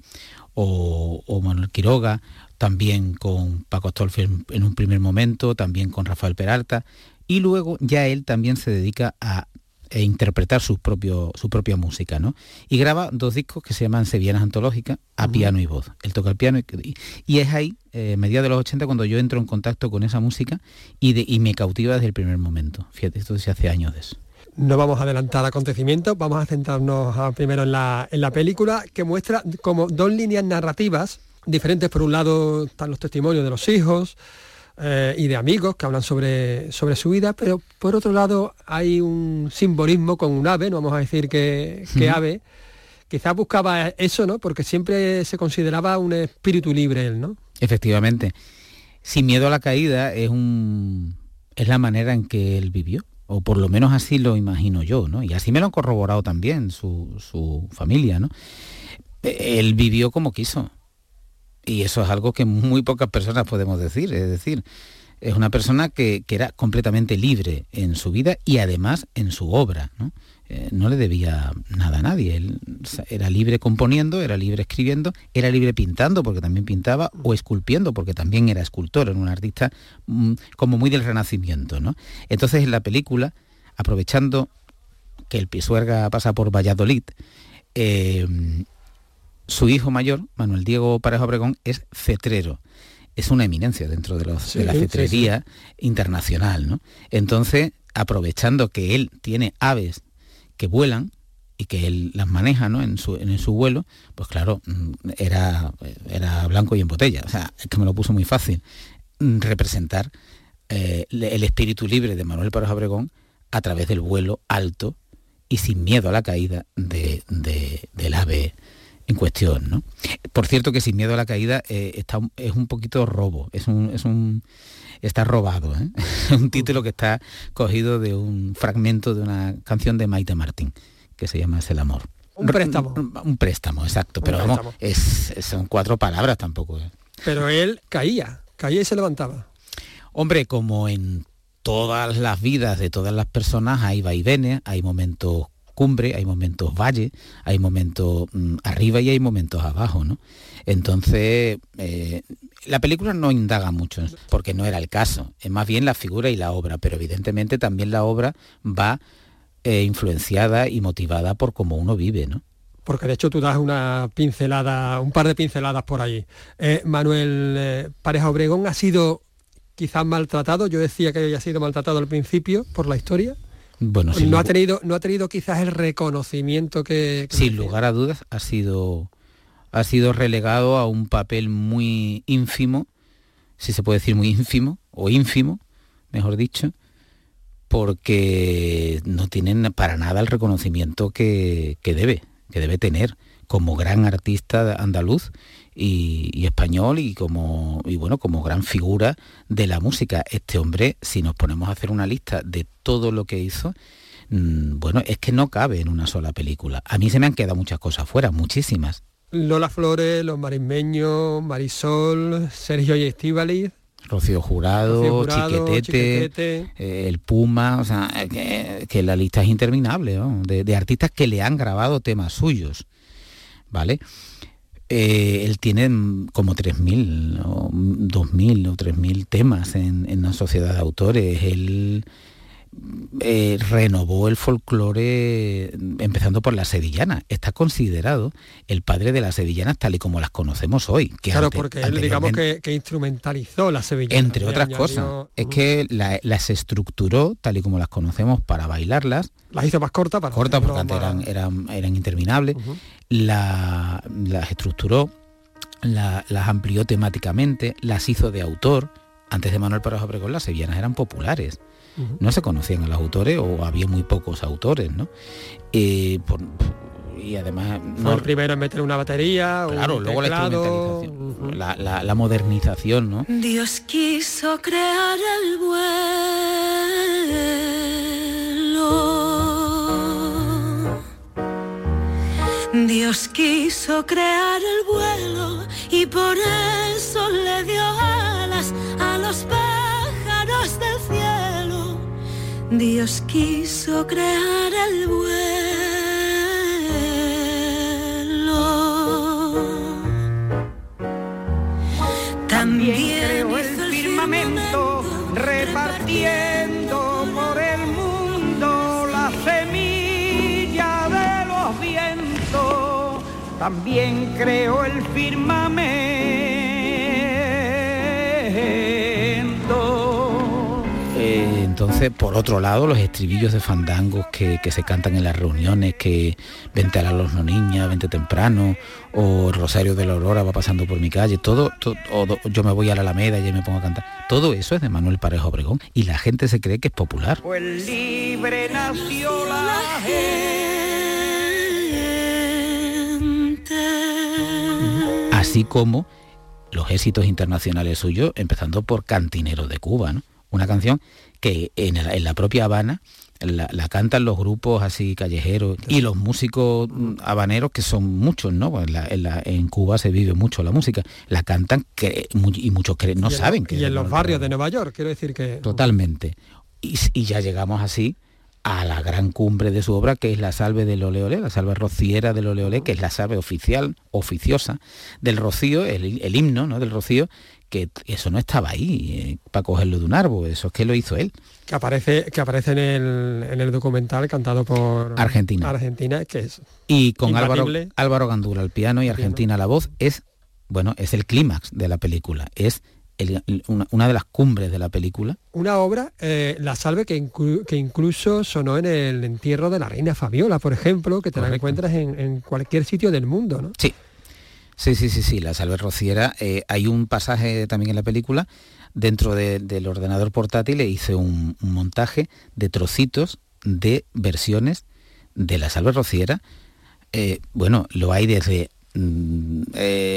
o, o Manuel Quiroga, también con Paco Astolfi en un primer momento, también con Rafael Peralta, y luego ya él también se dedica a, interpretar su, propio, su propia música, ¿no? Y graba dos discos que se llaman Sevillanas Antológicas, a uh -huh. piano y voz. Él toca el piano y, y es ahí, eh, mediados de los 80, cuando yo entro en contacto con esa música y, de, y me cautiva desde el primer momento. Fíjate, esto se hace años de eso. No vamos a adelantar acontecimientos, vamos a centrarnos a, primero en la, en la película que muestra como dos líneas narrativas diferentes. Por un lado están los testimonios de los hijos eh, y de amigos que hablan sobre, sobre su vida, pero por otro lado hay un simbolismo con un ave, no vamos a decir que, que ave, quizás buscaba eso, ¿no? Porque siempre se consideraba un espíritu libre él, ¿no? Efectivamente. Sin miedo a la caída es un es la manera en que él vivió o por lo menos así lo imagino yo, ¿no? Y así me lo han corroborado también su, su familia, ¿no? Él vivió como quiso. Y eso es algo que muy pocas personas podemos decir. Es decir, es una persona que, que era completamente libre en su vida y además en su obra. Eh, no le debía nada a nadie. Él era libre componiendo, era libre escribiendo, era libre pintando, porque también pintaba, o esculpiendo, porque también era escultor, era un artista mm, como muy del renacimiento. ¿no? Entonces en la película, aprovechando que el Pisuerga pasa por Valladolid, eh, su hijo mayor, Manuel Diego Pareja Obregón, es cetrero. Es una eminencia dentro de, los, sí, de la cetrería sí, sí. internacional. ¿no? Entonces, aprovechando que él tiene aves que vuelan y que él las maneja ¿no? en, su, en su vuelo, pues claro, era, era blanco y en botella. O sea, es que me lo puso muy fácil. Representar eh, el espíritu libre de Manuel Pérez Obregón a través del vuelo alto y sin miedo a la caída de, del ave en cuestión. ¿no? Por cierto que sin miedo a la caída eh, está, es un poquito robo, es un, es un está robado. ¿eh? *laughs* un título que está cogido de un fragmento de una canción de Maite Martín, que se llama Es el amor. Un préstamo. Un, un préstamo, exacto. Un pero préstamo. vamos, es, son cuatro palabras tampoco. ¿eh? Pero él caía, caía y se levantaba. Hombre, como en todas las vidas de todas las personas hay vaivenes, hay momentos cumbre, hay momentos valle, hay momentos mmm, arriba y hay momentos abajo, ¿no? Entonces, eh, la película no indaga mucho, porque no era el caso, es más bien la figura y la obra, pero evidentemente también la obra va eh, influenciada y motivada por cómo uno vive, ¿no? Porque de hecho tú das una pincelada, un par de pinceladas por allí. Eh, Manuel Pareja Obregón ha sido quizás maltratado, yo decía que había sido maltratado al principio por la historia. Bueno, no, ha tenido, no ha tenido quizás el reconocimiento que... que sin lugar a dudas ha sido ha sido relegado a un papel muy ínfimo, si se puede decir muy ínfimo, o ínfimo, mejor dicho, porque no tienen para nada el reconocimiento que, que debe, que debe tener como gran artista andaluz y, y, español y como y bueno como gran figura de la música este hombre si nos ponemos a hacer una lista de todo lo que hizo mmm, bueno es que no cabe en una sola película a mí se me han quedado muchas cosas fuera muchísimas Lola Flores, Los Marismeños, Marisol, Sergio y Estíbaliz. Rocío Jurado, Rocío Jurado Chiquetete, Chiquetete. Eh, el Puma, o sea, que, que, la lista es interminable, ¿no? de, de, artistas que le han grabado temas suyos, ¿vale? Eh, él tiene como 3.000 o 2.000 o 3.000 temas en, en, la sociedad de autores, él eh, renovó el folclore empezando por la sevillana. Está considerado el padre de las sevillanas tal y como las conocemos hoy. Que claro, ante, porque él digamos que, que, instrumentalizó las sevillanas. Entre otras añadió... cosas. Es que la, las estructuró tal y como las conocemos para bailarlas. Las hizo más cortas para Cortas porque antes eran, eran, eran interminables. Uh -huh. La, las estructuró las amplió temáticamente, las hizo de autor. Antes de Manuel Pérez Obregón las sevillanas eran populares. No se conocían a los autores o había muy pocos autores, ¿no? Eh, por, y además fue el primero en meter una batería claro luego la instrumentalización la, la, la, modernización no Dios quiso crear el vuelo Dios quiso crear el vuelo y por eso le dio alas a los pájaros del cielo. Dios quiso crear el vuelo. También creó el firmamento repartiendo También creó el firmamento. Eh, entonces, por otro lado, los estribillos de fandangos que, que, se cantan en las reuniones, que vente a los no niñas, vente temprano, o el Rosario de la Aurora va pasando por mi calle, todo, todo o yo me voy a la Alameda y me pongo a cantar. Todo eso es de Manuel Parejo Obregón y la gente se cree que es popular. Pues libre nació la gente. Así como los éxitos internacionales suyos, empezando por Cantinero de Cuba, ¿no? Una canción que en, el, en la propia Habana la, la, cantan los grupos así callejeros y los músicos habaneros, que son muchos, ¿no? En, la, en, la, en, Cuba se vive mucho la música, la cantan que, y muchos que no y saben en, que... Y en los barrios de Nueva York, quiero decir que... Totalmente. Y, y, ya llegamos así a la gran cumbre de su obra, que es la salve del oleolé, la salve rociera del oleolé, que es la salve oficial, oficiosa del rocío, el, el himno ¿no? del rocío, que eso no estaba ahí eh, para cogerlo de un árbol, eso es que lo hizo él. Que aparece, que aparece en, el, en el documental cantado por Argentina. Argentina, que es y con Álvaro, Álvaro Gandura al piano y Argentina a la voz, es bueno, es el clímax de la película, es el, una, una, de las cumbres de la película. Una obra, eh, La Salve, que, inclu que, incluso sonó en el entierro de la reina Fabiola, por ejemplo, que te Correcto. la encuentras en, en, cualquier sitio del mundo, ¿no? Sí, Sí, sí, sí, sí, la salve rociera. Eh, hay un pasaje también en la película, dentro de, del ordenador portátil le hice un, un, montaje de trocitos de versiones de la salve rociera. Eh, bueno, lo hay desde mm,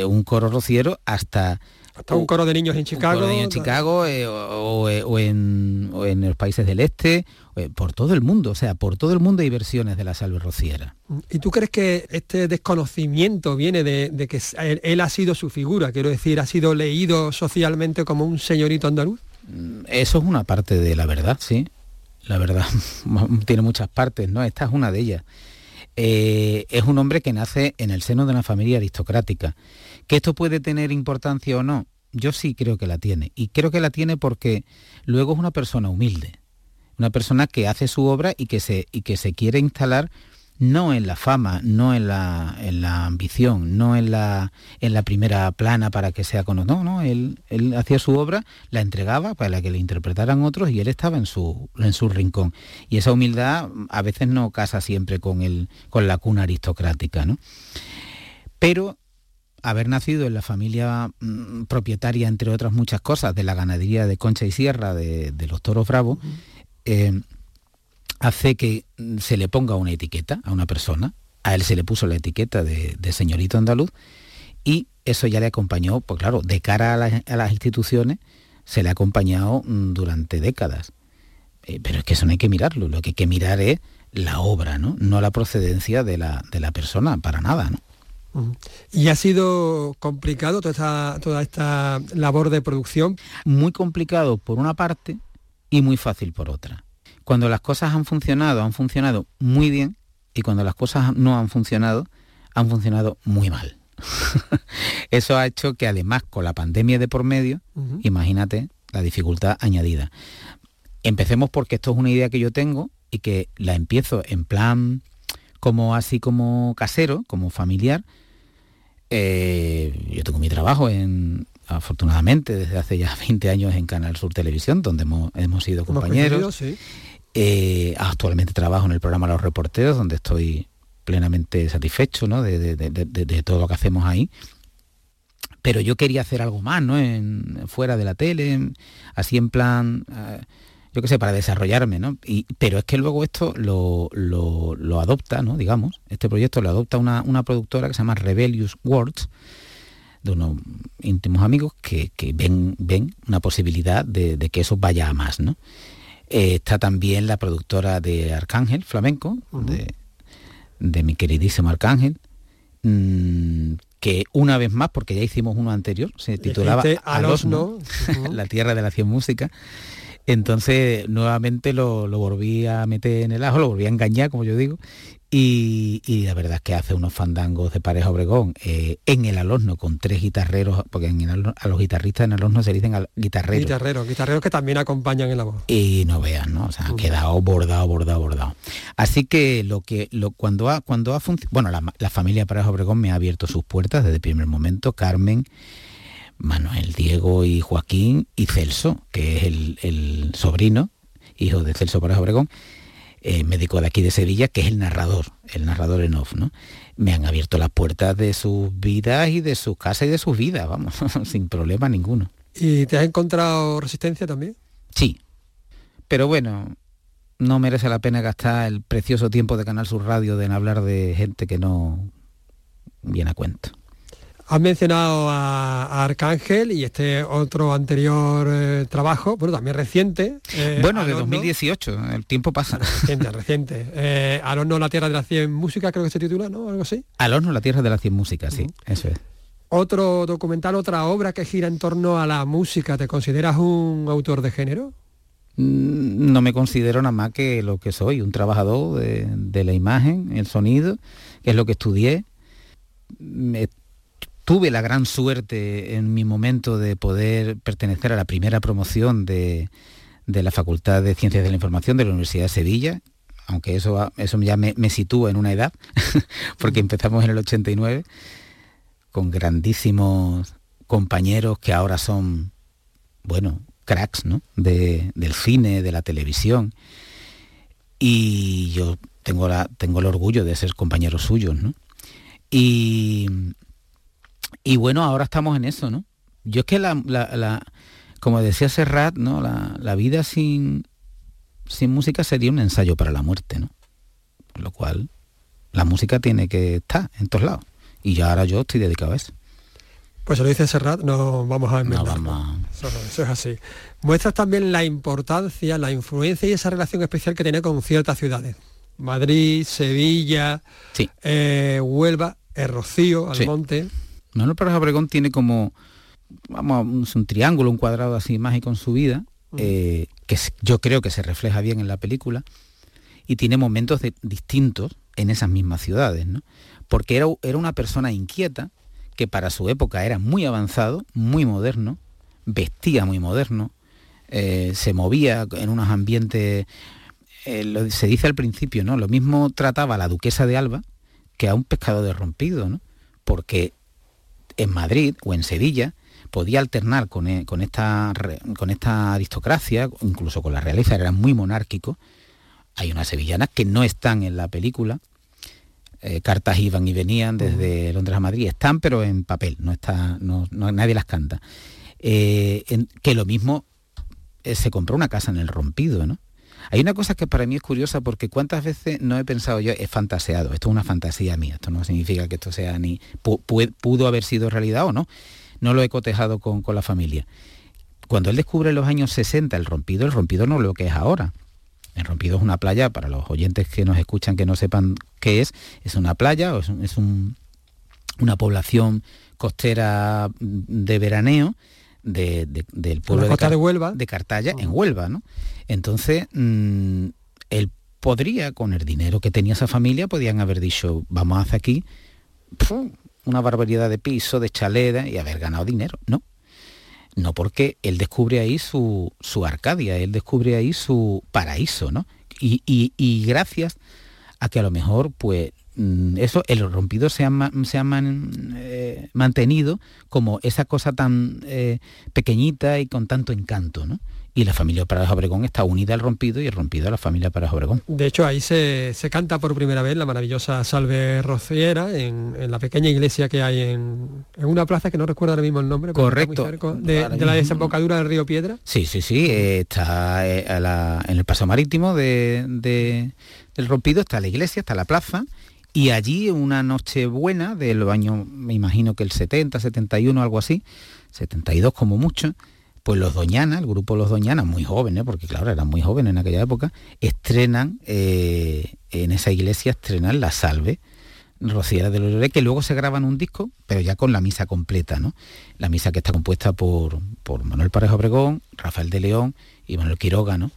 un coro rociero hasta... Hasta un coro de niños en Chicago. Un coro de niños en Chicago eh, o, o, o, en, o, en, los países del este, eh, por todo el mundo, o sea, por todo el mundo hay versiones de la salve rociera. ¿Y tú crees que este desconocimiento viene de, de que él, él, ha sido su figura? Quiero decir, ¿ha sido leído socialmente como un señorito andaluz? Mm, Eso es una parte de la verdad, sí. La verdad *laughs* tiene muchas partes, ¿no? Esta es una de ellas. Eh, es un hombre que nace en el seno de una familia aristocrática. ¿Que esto puede tener importancia o no? Yo sí creo que la tiene. Y creo que la tiene porque luego es una persona humilde. Una persona que hace su obra y que se, y que se quiere instalar no en la fama, no en la, en la ambición, no en la, en la primera plana para que sea conocido. No, no, él, él hacía su obra, la entregaba para que le interpretaran otros y él estaba en su, en su rincón. Y esa humildad a veces no casa siempre con, el, con la cuna aristocrática. ¿no? Pero haber nacido en la familia mmm, propietaria, entre otras muchas cosas, de la ganadería de Concha y Sierra, de, de los toros bravos, uh -huh. eh, hace que se le ponga una etiqueta a una persona, a él se le puso la etiqueta de, de señorito andaluz y eso ya le acompañó, pues claro, de cara a, la, a las instituciones, se le ha acompañado mm, durante décadas. Eh, pero es que eso no hay que mirarlo, lo que hay que mirar es la obra, ¿no? No la procedencia de la, de la persona, para nada, ¿no? ¿Y ha sido complicado toda esta, toda esta labor de producción? Muy complicado por una parte y muy fácil por otra cuando las cosas han funcionado, han funcionado muy bien y cuando las cosas no han funcionado, han funcionado muy mal. *laughs* Eso ha hecho que además con la pandemia de por medio, uh -huh. imagínate la dificultad añadida. Empecemos porque esto es una idea que yo tengo y que la empiezo en plan como así como casero, como familiar. Eh, yo tengo mi trabajo en, afortunadamente desde hace ya *laughs* 20 años en Canal Sur Televisión, donde hemos, hemos sido compañeros. Sí. Eh, actualmente trabajo en el programa Los Reporteros, donde estoy plenamente satisfecho ¿no? de, de, de, de, todo lo que hacemos ahí. pero yo quería hacer algo más, ¿no? En, fuera de la tele, así en plan, eh, yo qué sé, para desarrollarme, ¿no? Y, pero es que luego esto lo, adopta, ¿no? Digamos, este proyecto lo adopta una, productora que se llama Rebellious Words, de unos íntimos amigos que, ven, una posibilidad de, que eso vaya a más, ¿no? Eh, está también la productora de Arcángel, Flamenco, de, de, mi queridísimo Arcángel, mm, que una vez más, porque ya hicimos uno anterior, se titulaba Alosno, *laughs* la tierra de la cien música, entonces nuevamente lo, lo, volví a meter en el ajo, lo volví a engañar, como yo digo, y, la verdad es que hace unos fandangos de pareja Obregón eh, en el alorno con tres guitarreros, porque en a los guitarristas en el alorno se dicen guitarreros. Guitarreros, guitarreros que también acompañan en la voz. Y no vean, ¿no? O sea, ha quedado bordado, bordado, bordado. Así que lo que lo, cuando ha cuando ha funcionado, bueno, la, la familia Pareja Obregón me ha abierto sus puertas desde el primer momento, Carmen, Manuel, Diego y Joaquín y Celso, que es el, el sobrino, hijo de Celso Pareja Obregón eh, médico de aquí de Sevilla, que es el narrador, el narrador en off, ¿no? Me han abierto las puertas de sus vidas y de su casa y de sus vidas, vamos, *laughs* sin problema ninguno. ¿Y te has encontrado resistencia también? Sí, pero bueno, no merece la pena gastar el precioso tiempo de Canal Sur Radio en hablar de gente que no viene a cuento. Has mencionado a, Arcángel y este otro anterior eh, trabajo, bueno, también reciente. Eh, bueno, de 2018, el tiempo pasa. Reciente, reciente. Eh, Alorno, la Tierra de la Cien Música, creo que se titula, ¿no? Algo así. Alorno, la Tierra de la Cien Música, sí, eso es. Otro documental, otra obra que gira en torno a la música. ¿Te consideras un autor de género? Mm, no me considero nada más que lo que soy, un trabajador de, de la imagen, el sonido, que es lo que estudié. Me, tuve la gran suerte en mi momento de poder pertenecer a la primera promoción de, la Facultad de Ciencias de la Información de la Universidad de Sevilla, aunque eso, eso ya me, sitúa en una edad, *laughs* porque empezamos en el 89, con grandísimos compañeros que ahora son, bueno, cracks ¿no? del cine, de la televisión. Y yo tengo, la, tengo el orgullo de ser compañeros suyos. ¿no? Y, y bueno, ahora estamos en eso, ¿no? Yo es que la, como decía Serrat, ¿no? La, vida sin, sin música sería un ensayo para la muerte, ¿no? Con lo cual, la música tiene que estar en todos lados. Y ya ahora yo estoy dedicado a eso. Pues se lo dice Serrat, no vamos a enmendar. Eso, eso, es así. Muestras también la importancia, la influencia y esa relación especial que tiene con ciertas ciudades. Madrid, Sevilla, eh, Huelva, el Rocío, Almonte. Manuel Pareja Obregón tiene como, vamos, un triángulo, un cuadrado así mágico en su vida, eh, que yo creo que se refleja bien en la película, y tiene momentos distintos en esas mismas ciudades, ¿no? Porque era, era una persona inquieta, que para su época era muy avanzado, muy moderno, vestía muy moderno, eh, se movía en unos ambientes, eh, se dice al principio, ¿no? Lo mismo trataba a la duquesa de Alba que a un pescado de rompido, ¿no? Porque en Madrid o en Sevilla podía alternar con, e, esta, con esta aristocracia, incluso con la realeza, era muy monárquico. Hay unas sevillanas que no están en la película, eh, cartas iban y venían desde Londres a Madrid, están pero en papel, no está, no, nadie las canta. Eh, que lo mismo eh, se compró una casa en el rompido, ¿no? Hay una cosa que para mí es curiosa porque cuántas veces no he pensado yo, he fantaseado, esto es una fantasía mía, esto no significa que esto sea ni pudo haber sido realidad o no, no lo he cotejado con, la familia. Cuando él descubre en los años 60 el rompido, el rompido no es lo que es ahora. El rompido es una playa, para los oyentes que nos escuchan que no sepan qué es, es una playa, o es, una población costera de veraneo del pueblo de, Huelva. de Cartaya, en Huelva, ¿no? Entonces, mm, él podría, con el dinero que tenía esa familia, podían haber dicho, vamos a hacer aquí una barbaridad de piso, de chaleda y haber ganado dinero. No. No porque él descubre ahí su, su Arcadia, él descubre ahí su paraíso, ¿no? Y, y, gracias a que a lo mejor, pues, mm, eso, el rompido se ha, se ha eh, mantenido como esa cosa tan eh, pequeñita y con tanto encanto, ¿no? Y la familia Paraje Obregón está unida al rompido y el rompido a la familia Paraje Obregón. De hecho, ahí se, canta por primera vez la maravillosa Salve Rociera en, la pequeña iglesia que hay en, una plaza que no recuerdo ahora mismo el nombre. Correcto. de, la desembocadura del río Piedra. Sí, sí, sí. Eh, está eh, en el paso marítimo de, del rompido, está la iglesia, está la plaza. Y allí una noche buena del año, me imagino que el 70, 71, algo así, 72 como mucho, pues los Doñana, el grupo Los Doñana, muy jóvenes, porque claro, eran muy jóvenes en aquella época, estrenan, eh, en esa iglesia estrenan La Salve, Rociera de los que luego se graban un disco, pero ya con la misa completa, ¿no? La misa que está compuesta por, por Manuel Parejo Obregón, Rafael de León y Manuel Quiroga, ¿no?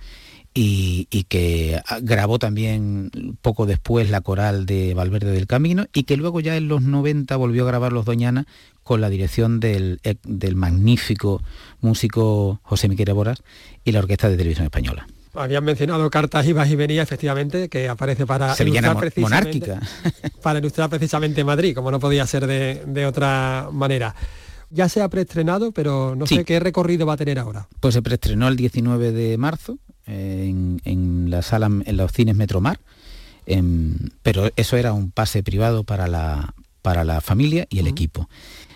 Y, y, que grabó también poco después la coral de Valverde del Camino y que luego ya en los 90 volvió a grabar Los Doñana con la dirección del, del magnífico músico José Miquel Boras y la Orquesta de Televisión Española. Habían mencionado cartas ibas y venías, efectivamente, que aparece para ilustrar precisamente, monárquica. *laughs* para ilustrar precisamente Madrid, como no podía ser de, otra manera. Ya se ha preestrenado, pero no sé qué recorrido va a tener ahora. Pues se preestrenó el 19 de marzo en, la sala, en los cines Metromar, em, pero eso era un pase privado para la, para la familia y el equipo.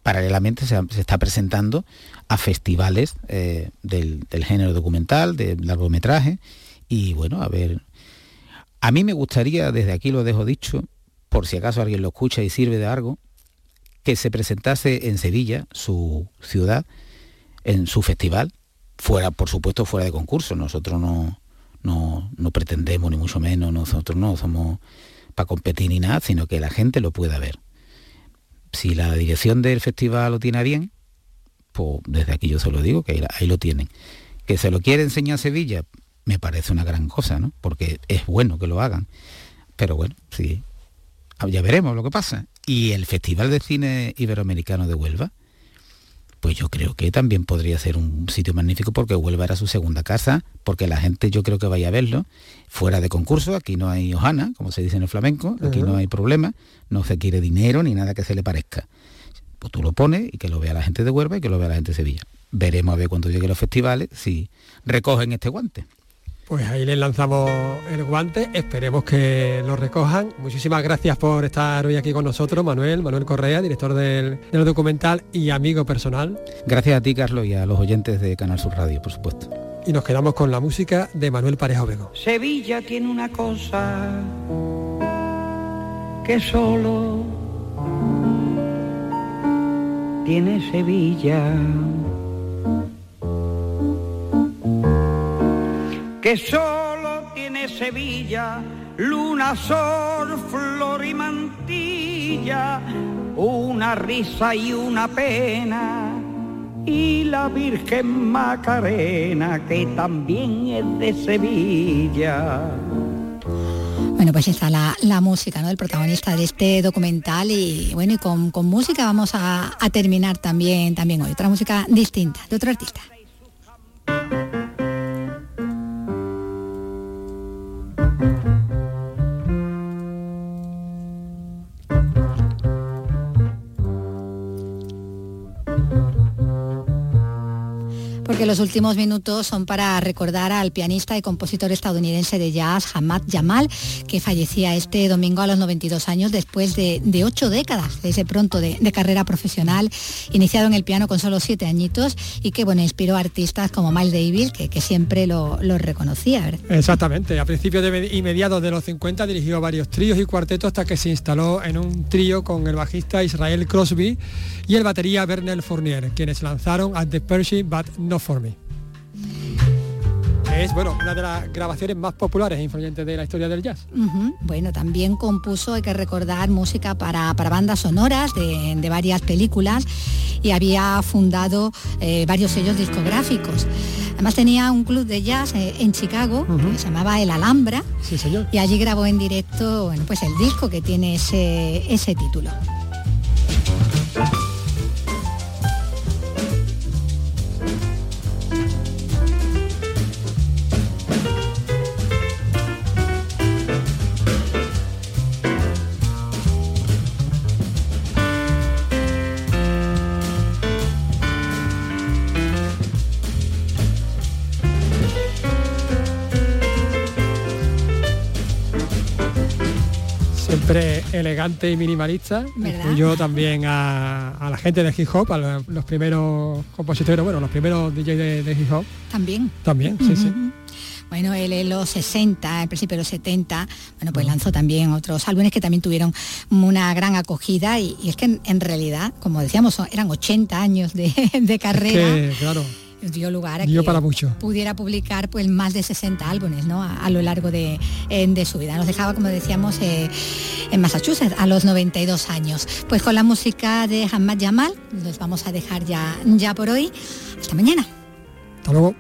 Paralelamente se, está presentando a festivales eh, del, género documental, de largometraje, y bueno, a ver, a mí me gustaría, desde aquí lo dejo dicho, por si acaso alguien lo escucha y sirve de algo, que se presentase en Sevilla, su ciudad, en su festival, fuera, por supuesto, fuera de concurso. Nosotros no, no, no pretendemos, ni mucho menos, nosotros no somos para competir ni nada, sino que la gente lo pueda ver si la dirección del festival lo tiene bien, pues desde aquí yo se lo digo, que ahí, lo tienen. Que se lo quiere enseñar Sevilla, me parece una gran cosa, ¿no? Porque es bueno que lo hagan. Pero bueno, sí, ya veremos lo que pasa. Y el Festival de Cine Iberoamericano de Huelva, pues yo creo que también podría ser un sitio magnífico porque Huelva era su segunda casa, porque la gente yo creo que vaya a verlo, fuera de concurso, aquí no hay hojana, como se dice en el flamenco, aquí no hay problema, no se quiere dinero ni nada que se le parezca. Pues tú lo pones y que lo vea la gente de Huelva y que lo vea la gente de Sevilla. Veremos a ver cuando lleguen los festivales si recogen este guante. Pues ahí les lanzamos el guante, esperemos que lo recojan. Muchísimas gracias por estar hoy aquí con nosotros, Manuel, Manuel Correa, director del, documental y amigo personal. Gracias a ti, Carlos, y a los oyentes de Canal Sur Radio, por supuesto. Y nos quedamos con la música de Manuel Pareja Obego. Sevilla tiene una cosa que solo tiene Sevilla que solo tiene Sevilla, luna, sol, flor y mantilla, una risa y una pena, y la Virgen Macarena, que también es de Sevilla. Bueno, pues está la, música, ¿no? El protagonista de este documental y bueno, y con, música vamos a, a, terminar también, también hoy, otra música distinta, de otro artista. Los últimos minutos son para recordar al pianista y compositor estadounidense de jazz Hamad Jamal, que fallecía este domingo a los 92 años después de, ocho décadas de ese pronto de, carrera profesional, iniciado en el piano con solo siete añitos y que bueno, inspiró artistas como Miles Davis, que, siempre lo, reconocía. Exactamente, a principios y mediados de los 50 dirigió varios tríos y cuartetos hasta que se instaló en un trío con el bajista Israel Crosby y el batería Bernard Fournier, quienes lanzaron At the Pershing But No For Me. Es bueno, una de las grabaciones más populares e influyentes de la historia del jazz. Bueno, también compuso, hay que recordar, música para, bandas sonoras de, varias películas y había fundado eh, varios sellos discográficos. Además tenía un club de jazz eh, en Chicago que se llamaba El Alhambra sí, señor. y allí grabó en directo bueno, pues el disco que tiene ese, ese título. Elegante y minimalista. Yo también a, la gente de hip hop, a los, primeros compositores, bueno, los primeros DJ de, hip hop. También. También, sí, sí. Bueno, él en los 60, en principio de los 70, bueno, pues lanzó también otros álbumes que también tuvieron una gran acogida y, es que en, realidad, como decíamos, eran 80 años de, *laughs* carrera. claro dio lugar a que para mucho. pudiera publicar pues más de 60 álbumes ¿no? a, lo largo de, de, su vida. Nos dejaba, como decíamos, eh, en Massachusetts a los 92 años. Pues con la música de Hamad Jamal nos vamos a dejar ya, ya por hoy. Hasta mañana. Hasta luego.